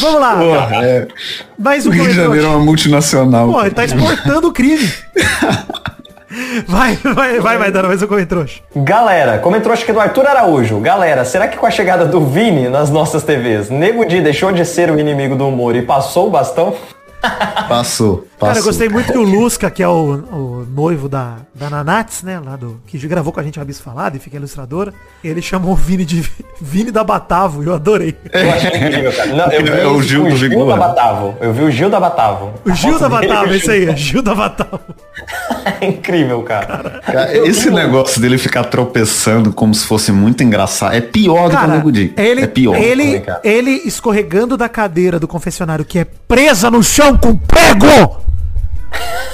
Vamos lá.
Porra, é.
Mais
O
um
Rio de Janeiro é uma multinacional.
Pô, ele tá exportando o crime. [LAUGHS] Vai, vai, vai, vai dando mais um comentário.
Galera, comentou acho que do Arthur Araújo. Galera, será que com a chegada do Vini nas nossas TVs, Nego Di deixou de ser o inimigo do humor e passou o bastão?
Passou, passou.
Cara, eu gostei muito que o Lusca, que é o, o noivo da, da Nanats, né? Lá do. Que gravou com a gente o Rabisco Falado e fica ilustradora. Ele chamou o Vini de [LAUGHS] Vini da Batavo, eu adorei.
Eu achei incrível, cara. Não, eu vi
É o
isso
Gil do
Gil
Vigor.
da Batavo. Eu vi o Gil da Batavo.
O Gil da Batavo,
o [LAUGHS]
esse aí,
Gil
é Gil da Batavo.
É incrível, cara.
Cara, esse negócio dele ficar tropeçando como se fosse muito engraçado é pior do que o
Cara,
Nego Di.
ele,
é pior.
ele,
cara.
ele escorregando da cadeira do confessionário que é presa no chão com prego!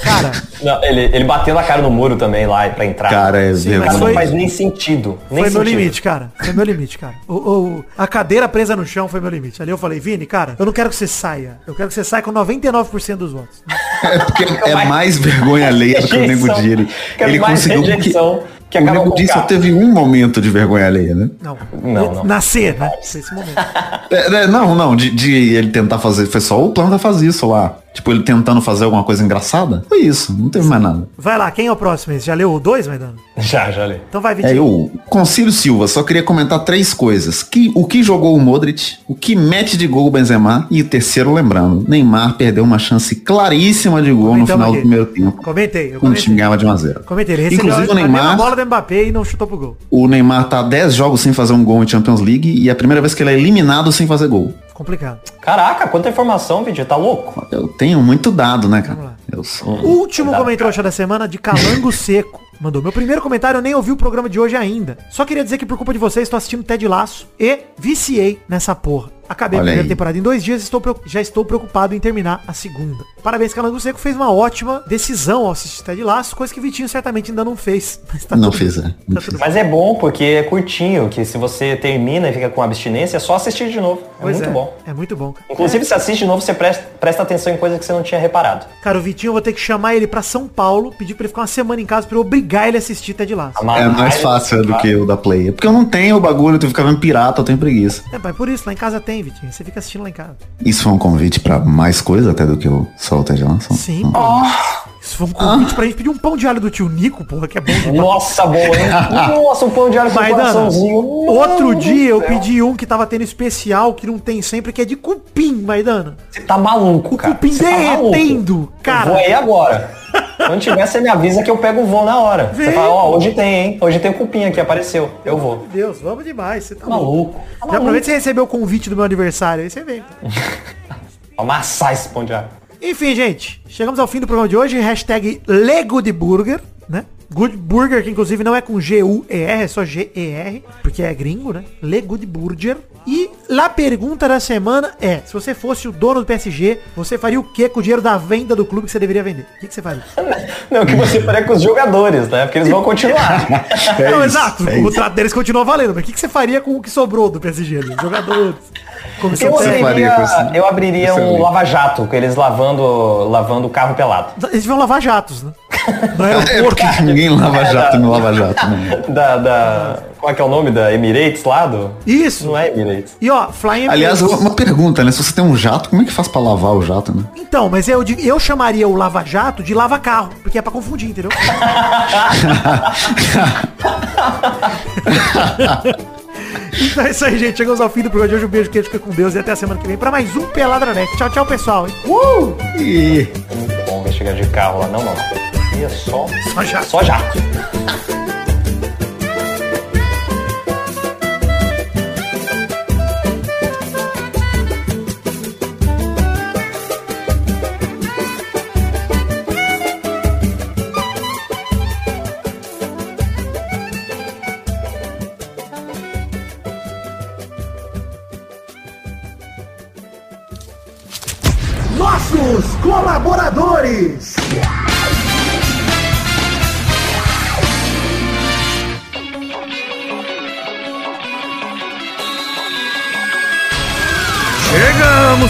Cara,
Não, ele, ele bateu na cara no muro também lá pra entrar.
Cara, é
Sim,
Cara, não faz nem sentido. Nem
foi meu
sentido.
limite, cara. Foi meu limite, cara. O, o- a cadeira presa no chão foi meu limite. Ali eu falei, Vini, cara, eu não quero que você saia. Eu quero que você saia com 99% dos votos.
É porque é mais vergonha alheia do que o Nego Di. Ele, ele conseguiu porque
que
o Nego Di só teve um momento de vergonha alheia, né?
Não.
Não, não.
Nascer, né? Esse momento. [LAUGHS]
É, é, não, não, de, de ele tentar fazer, foi só o planta faz isso lá. Tipo, ele tentando fazer alguma coisa engraçada. Foi isso, não teve mais nada.
Vai lá, quem é o próximo? Já leu o 2, Maidano? [LAUGHS]
Já, já li.
Então vai,
É,
Vitinho.
eu, Concílio Silva, só queria comentar três coisas. Que, o que jogou o Modric, o que mete de gol o Benzema e o terceiro, lembrando, Neymar perdeu uma chance claríssima de gol no
Comentamos
final
aqui.
do primeiro tempo.
Comentei, eu
Quando o time
comentei.
ganhava de 1 a 0
Comentei, ele recebeu
Inclusive o Neymar,
do Mbappé e não chutou pro gol.
o Neymar tá 10 jogos sem fazer um gol em Champions League e é a primeira vez que ele é eliminado sem fazer gol.
Complicado.
Caraca, quanta informação, vídeo. Tá louco?
Eu tenho muito dado, né, cara?
Vamos lá.
Eu sou...
Último comentário da semana de Calango [LAUGHS] Seco. Mandou. Meu primeiro comentário, eu nem ouvi o programa de hoje ainda. Só queria dizer que por culpa de vocês, estou assistindo Ted Laço e viciei nessa porra. Acabei a
Olha
primeira
aí.
temporada em dois dias e estou, já estou preocupado em terminar a segunda. Parabéns, Calango Seco fez uma ótima decisão ao assistir Ted Laço, coisa que Vitinho certamente ainda não fez. [LAUGHS] Mas tá
Não
tudo bem.
é. Não
Tá
fiz.
tudo bem.
Mas é bom porque é curtinho, que se você termina e fica com abstinência, é só assistir de novo. É
Pois
muito bom.
É muito bom.
Inclusive, se assiste de novo, você presta, presta atenção em coisas que você não tinha reparado.
Cara, o Vitinho eu vou ter que chamar ele pra São Paulo, pedir pra ele ficar uma semana em casa pra eu obrigar ele a assistir Ted Laço.
É mais fácil do que o da Play. É Porque eu não tenho o bagulho, eu tenho que ficar vendo pirata, eu tenho preguiça.
É, pai, por isso, lá em casa tem, Vitinho. Você fica assistindo lá em casa.
Isso foi um convite pra mais coisa até do que o Ted Lasso?
Sim, pô. Isso foi um convite pra gente pedir um pão de alho do tio Nico, porra, que é bom demais.
Nossa, boa, hein? [LAUGHS] Nossa, um pão de alho com
Maidana,
coraçãozinho.
outro dia eu pedi um que tava tendo especial, que não tem sempre, que é de cupim, Maidana.
Você tá maluco,
O
cara.
cupim
tá
derretendo, cara.
Eu vou aí agora. Quando tiver, você me avisa que eu pego o voo na hora.
Vem,
Você fala, ó,
pô.
hoje tem, hein? Hoje tem o cupim aqui, apareceu. Eu vou.
Meu Deus, vamos demais, você tá
Maluco. Tá
Já
maluco.
aproveita que você recebeu o convite do meu aniversário, aí você vem. [LAUGHS]
Amassar esse pão de alho.
Enfim, gente, chegamos ao fim do programa de hoje. Hashtag LeGoodBurger, né? Good Burger, que inclusive não é com G-U-E-R, é só G-E-R, porque é gringo, né? LeGoodBurger. E a pergunta da semana é, se você fosse o dono do PSG, você faria o que com o dinheiro da venda do clube que você deveria vender? O que, que você faria? [LAUGHS]
Não, que você faria com os jogadores, né? Porque eles vão continuar. [LAUGHS]
É
não,
isso,
exato,
é
o
isso.
contrato deles continua valendo, mas o que, que você faria com o que sobrou do PSG ali? Os Jogadores, comissão
Eu
Você
técnica.
faria com
abriria, eu abriria um lava-jato, com eles lavando, lavando o carro pelado.
Eles vão lavar jatos, né?
É
aeroporto.
porque ninguém lava jato no lava jato, né? [LAUGHS]
Da, da, qual é que é o nome da Emirates lá? Do...
Isso.
Não é Emirates.
E ó, Flying
Aliás,
Emirates.
uma pergunta, né? Se você tem um jato, como é que faz pra lavar o jato, né?
Então, mas eu, eu chamaria o Lava Jato de Lava Carro, porque é pra confundir, entendeu? [LAUGHS] então é isso aí, gente. Chegamos ao fim do programa de hoje. Um beijo, queijo, fica com Deus e até a semana que vem pra mais um Peladranet. Tchau, tchau, pessoal. Uh!
E...
Muito bom ver chegar de carro lá. Não, não. E é só,
Só jato.
só jato.
Nossos colaboradores.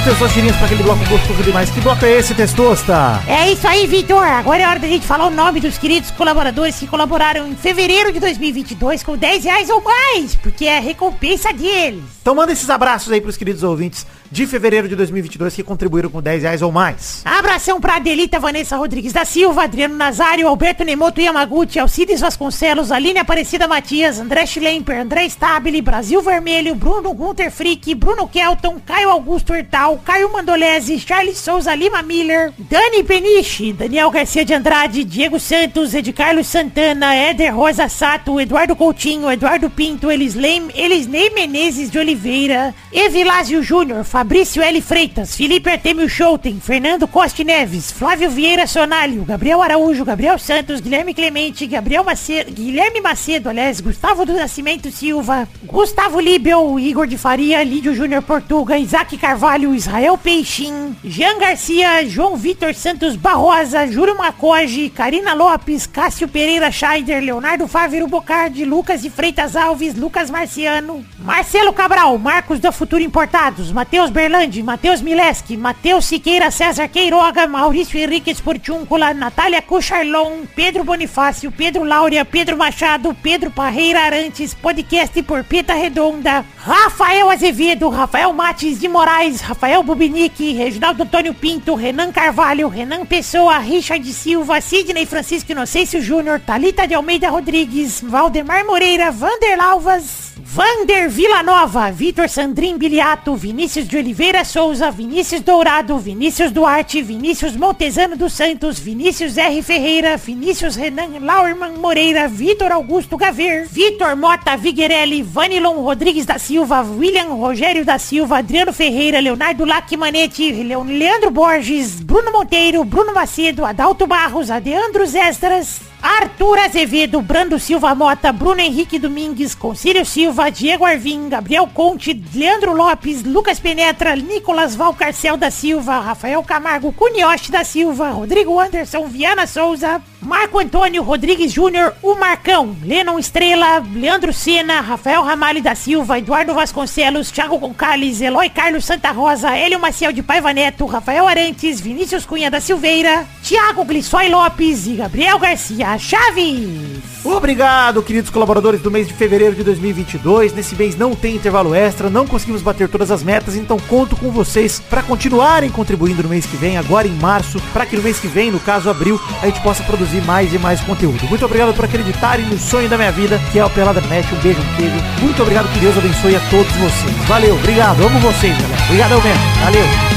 Chegamos, testosterinhas, para aquele bloco gostoso demais. Que bloco é esse, Testosta?
É isso aí, Vitor. Agora é hora da gente falar o nome dos queridos colaboradores que colaboraram em fevereiro de 2022 com 10 reais ou mais, porque é a recompensa deles.
Então manda esses abraços aí pros queridos ouvintes de fevereiro de 2022 que contribuíram com 10 reais ou mais.
Abração pra Adelita Vanessa Rodrigues da Silva, Adriano Nazário, Alberto Nemoto Yamaguchi, Alcides Vasconcelos, Aline Aparecida Matias, André Schlemper, André Stabile, Brasil Vermelho, Bruno Gunter Frick, Bruno Kelton, Caio Augusto Hertal, Caio Mandolese, Charles Souza Lima Miller, Dani Peniche, Daniel Garcia de Andrade, Diego Santos, Ed Carlos Santana, Éder Rosa Sato, Eduardo Coutinho, Eduardo Pinto, Elisley, Elisnei Menezes de Oliveira, Evilásio Júnior, Fabrício L. Freitas, Felipe Artemio Schouten, Fernando Costa Neves, Flávio Vieira Sonalho, Gabriel Araújo, Gabriel Santos, Guilherme Clemente, Gabriel Macedo, Guilherme Macedo, aliás, Gustavo do Nascimento Silva, Gustavo Libel, Igor de Faria, Lídio Júnior Portuga, Isaac Carvalho, Israel Peixin, Jean Garcia, João Vitor Santos Barrosa, Júlio Macoge, Karina Lopes, Cássio Pereira Scheider, Leonardo Fávero Bocardi, Lucas de Freitas Alves, Lucas Marciano, Marcelo Cabral, Marcos da Futuro Importados, Matheus Berlandi, Matheus Mileski, Matheus Siqueira, César Queiroga, Maurício Henrique Esportiúncula, Natália Cucharlon, Pedro Bonifácio, Pedro Laura, Pedro Machado, Pedro Parreira Arantes, podcast por Pita Redonda, Rafael Azevedo, Rafael Mates de Moraes, Rafael Bubinique, Reginaldo Antônio Pinto, Renan Carvalho, Renan Pessoa, Richard Silva, Sidney Francisco Inocêncio Júnior, Talita de Almeida Rodrigues, Valdemar Moreira, Vander Lavas, Vander Villanova, Vitor Sandrin Biliato, Vinícius de Oliveira Souza, Vinícius Dourado, Vinícius Duarte, Vinícius Montezano dos Santos, Vinícius R. Ferreira, Vinícius Renan Lauerman Moreira, Vitor Augusto Gaver, Vitor Mota Viguerelli, Vanilon Rodrigues da Silva, William Rogério da Silva, Adriano Ferreira, Leonardo Lacmanetti, Leandro Borges, Bruno Monteiro, Bruno Macedo, Adalto Barros, Adeandros Estras, Arthur Azevedo, Brando Silva Mota, Bruno Henrique Domingues, Concílio Silva, Diego Arvim, Gabriel Conte, Leandro Lopes, Lucas Penetra, Nicolas Valcarcel da Silva, Rafael Camargo, Cunioche da Silva, Rodrigo Anderson, Viana Souza, Marco Antônio Rodrigues Júnior, o Marcão, Lennon Estrela, Leandro Sena, Rafael Ramalho da Silva, Eduardo Vasconcelos, Thiago Concales, Eloy Carlos Santa Rosa, Hélio Maciel de Paiva Neto, Rafael Arantes, Vinícius Cunha da Silveira, Thiago Glissói Lopes e Gabriel Garcia Chaves.
Obrigado, queridos colaboradores do mês de fevereiro de 2022. Nesse mês não tem intervalo extra, não conseguimos bater todas as metas, então conto com vocês para continuarem contribuindo no mês que vem, agora em março, para que no mês que vem, no caso abril, a gente possa produzir mais e mais conteúdo. Muito obrigado por acreditarem no sonho da minha vida, que é o Pelada Net. Um beijo, um queijo. Muito obrigado, que Deus abençoe a todos vocês. Valeu, obrigado, amo vocês, galera. Obrigadão mesmo. Valeu.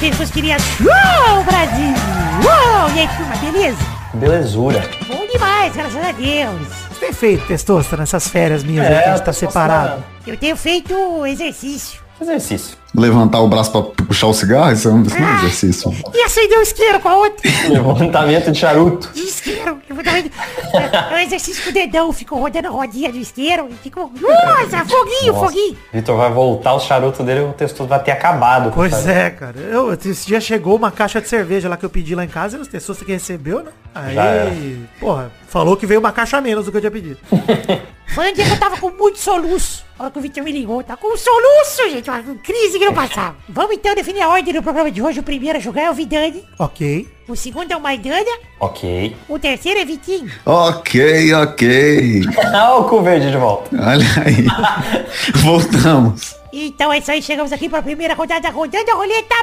Um Testosterinha Show, Brasil. Uou, e aí, turma, beleza?
Belezura.
Bom demais, graças a Deus.
Você tem feito, Testosta, nessas férias minhas aí que a gente tá separado?
Eu tenho feito exercício.
Exercício.
Levantar o braço pra puxar o cigarro, isso é um isso não é exercício.
E acender o isqueiro com a outra. [LAUGHS]
Levantamento de charuto.
De isqueiro. Eu vou dar- É, é um exercício com o dedão. Fico rodando a rodinha do isqueiro. E fico... Nossa, foguinho,
Nossa.
foguinho.
Vitor vai voltar o charuto dele, o texto vai ter acabado.
Pois
Sabe?
é, cara. Eu, esse dia chegou uma caixa de cerveja lá que eu pedi lá em casa e as pessoas que recebeu, né? Aí, porra, falou que veio uma caixa a menos do que eu tinha pedido. [LAUGHS]
Foi um dia que eu tava com muito soluço. A hora que o Victor me ligou, tá com soluço, gente. Uma crise que não passava. Vamos então definir a ordem do programa de hoje. O primeiro a jogar é o Vidani.
ok.
O segundo é o Maidana.
Ok.
O terceiro é Vitinho.
Ok, ok.
Ah, o cu verde de volta.
Olha aí. Voltamos.
Então é isso aí, chegamos aqui para a primeira rodada, rodando a roleta.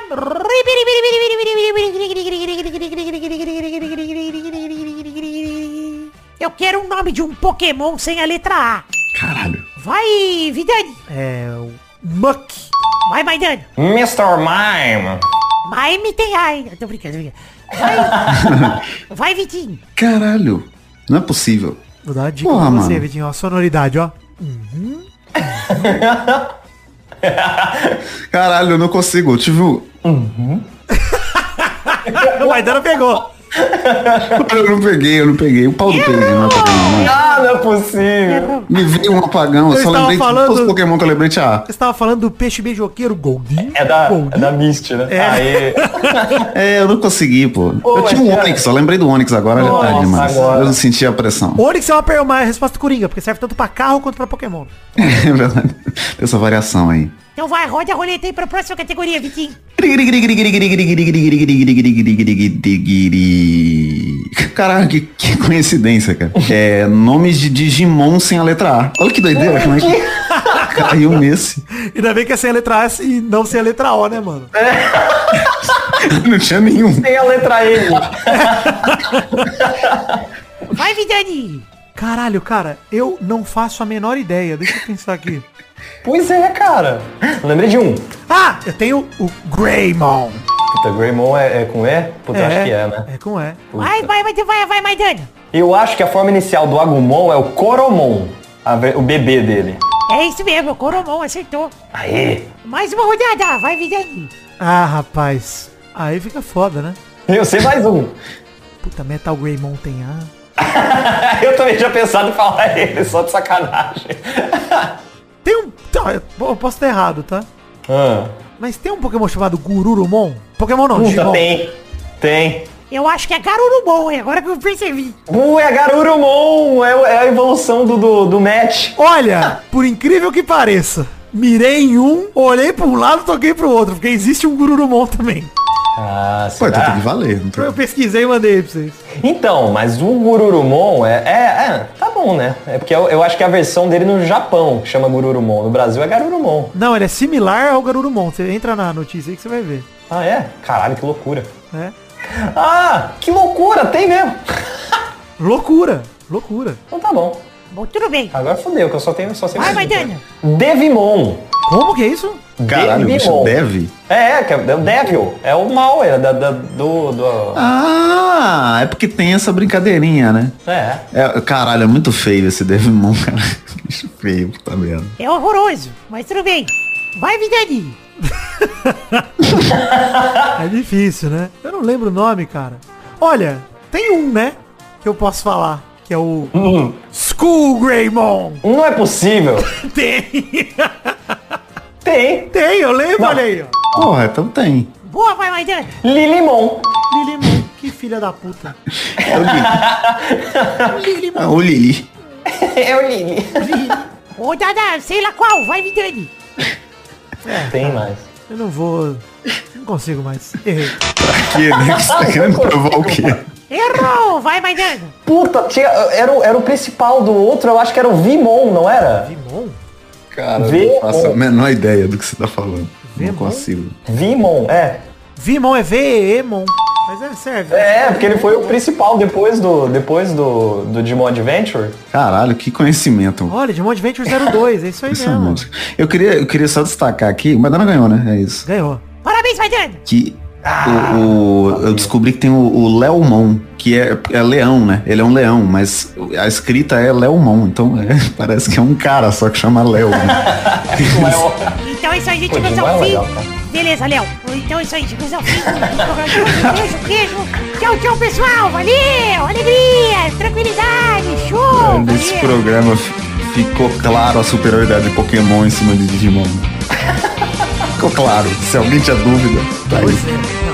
Eu quero o nome de um Pokémon sem a letra A.
Caralho.
Vai, Vidani.
É o Muck.
Vai, Maidana.
Mr. Mime.
Mime tem A, hein? Eu Tô brincando, tô brincando. Vai, [LAUGHS] vai Vitinho.
Caralho. Não é possível.
Vou dar uma dica
Porra,
pra você,
mano.
Vitinho. Ó, a sonoridade, ó.
Caralho, eu não consigo. Eu tive um...
O Maidana pegou.
Eu não peguei, eu não peguei. O pau do Pedro não é Pokémon, não.
Ah, não é possível.
Me veio um apagão, eu só
estava
lembrei de
falando-
todos os Pokémon que eu lembrei, ah,
Você estava falando do peixe beijoqueiro Goldie?
É da,
Goldie?
é da Mist, né?
É.
Aí. [LAUGHS]
É, eu não consegui, pô.
Pô,
eu tinha um
cara-
Onix, só lembrei do Onix agora, já
Nossa,
tá demais.
agora.
Eu não senti a pressão.
Onix é uma, per- uma resposta coringa, porque serve tanto pra carro quanto pra Pokémon. [LAUGHS]
É verdade. Tem essa variação aí.
Então vai, roda a roleta aí pra próxima categoria, Vitinho.
Caralho, que, que coincidência, cara. É, nomes de Digimon sem a letra A. Olha que doideira, como é que caiu nesse.
Ainda bem que é sem a letra S e não sem a letra O, né, mano? [LAUGHS]
Não tinha nenhum.
Tem a letra M.
Vai, Vidani.
Caralho, cara, eu não faço a menor ideia. Deixa eu pensar aqui. [LAUGHS]
Pois é, cara. Eu lembrei de um.
Ah, eu tenho o Greymon.
Puta, Greymon é, é com E? Puta, acho que é, né?
É com E.
Vai, vai, vai, vai, vai, Maidana.
Eu acho que a forma inicial do Agumon é o Coromon. a o bebê dele.
É isso mesmo, o Coromon acertou.
Aê!
Mais uma rodada, vai, Vidani.
Ah, rapaz. Aí fica foda, né?
Eu sei mais um.
Puta, Metal Greymon tem A. [LAUGHS]
Eu também tinha pensado em falar ele, só de sacanagem. [LAUGHS]
Tem um... tá, eu posso estar errado, tá?
Ah.
Mas tem um Pokémon chamado Gururumon? Pokémon não,
Puta,
Digimon.
tem. Tem.
Eu acho que é Garurumon, é agora que eu percebi.
Uh, é Garurumon! É, é a evolução do, do, do match.
Olha, [LAUGHS] por incrível que pareça, mirei em um, olhei pra um lado, toquei pro outro, porque existe um Gururumon também.
Ah,
Pô, então tem que valer. Não tem...
Eu pesquisei e mandei pra vocês.
Então, mas o Gururumon é, é, é, tá bom, né? É porque eu, eu acho que a versão dele no Japão chama Gururumon. No Brasil é Garurumon.
Não, ele é similar ao Garurumon. Você entra na notícia aí que você vai ver.
Ah, é? Caralho, que loucura.
né?
Ah, que loucura, tem mesmo. [LAUGHS]
Loucura, loucura.
Então tá bom.
Bom, tudo bem.
Agora fodeu, que eu só tenho só sei
Vai,
mais um.
Maidana.
Devimon.
Como que é isso?
Caralho, o bicho
Devimon.
deve.
É, é, que é o Devil. É o mal, é da, da- do, do...
Ah, é porque tem essa brincadeirinha, né?
É.
É, caralho, é muito feio esse Devimon, [LAUGHS] cara. Que bicho feio, puta merda.
É horroroso, mas tudo bem. Vai, Vidani. [LAUGHS]
É difícil, né? Eu não lembro o nome, cara. Olha, tem um, né? Que eu posso falar. Que é o
Hum.
Skull Greymon.
Não é possível. [LAUGHS]
Tem.
Tem.
Tem, eu lembro,
Não.
olha aí, ó.
Porra, então tem.
Boa, vai, Maidana.
Lilimon.
Lilimon, que filha da puta.
É o Lili. É o Lili.
É o Lili.
Rodada, sei lá qual, vai, Vidani.
Tem mais.
Eu não vou. Não consigo mais. Errei.
Que, né? Que você tá querendo provar o quê?
Errou, vai, Maidana.
Puta, tinha, era, o, era o principal do outro, eu acho que era o Vimon, não era?
Vimon?
Cara, eu
Vê
não faço a menor ideia do que você tá falando. Não
Vemon?
consigo.
Vimon, é.
Vimon é V-E-E-Mon. Mas é, serve.
É, porque ele foi o principal depois do depois do, do Digimon Adventure.
Caralho, que conhecimento.
Olha, Digimon Adventure 02, é isso aí mesmo.
Eu queria, eu queria só destacar aqui, o Madonna ganhou, né? É isso.
Ganhou.
Parabéns, Maidana.
Que o, o- eu descobri que tem o, o Leomon, que é, é leão, né? Ele é um leão, mas a escrita é Leomon, então é, [LAUGHS] parece que é um cara só que chama Léo. né? [LAUGHS]
Então é isso aí, gente.
Pô, Digimon
ao
é legal, tá?
Beleza, Léo. Então é isso aí, chegamos ao fim. Beijo, queijo. Tchau, tchau, pessoal. Valeu. Alegria, tranquilidade, show.
Nesse
valeu.
programa fi- ficou claro a superioridade de Pokémon em cima de Digimon. [LAUGHS] ficou claro. Se alguém tinha dúvida, tá aí.
É.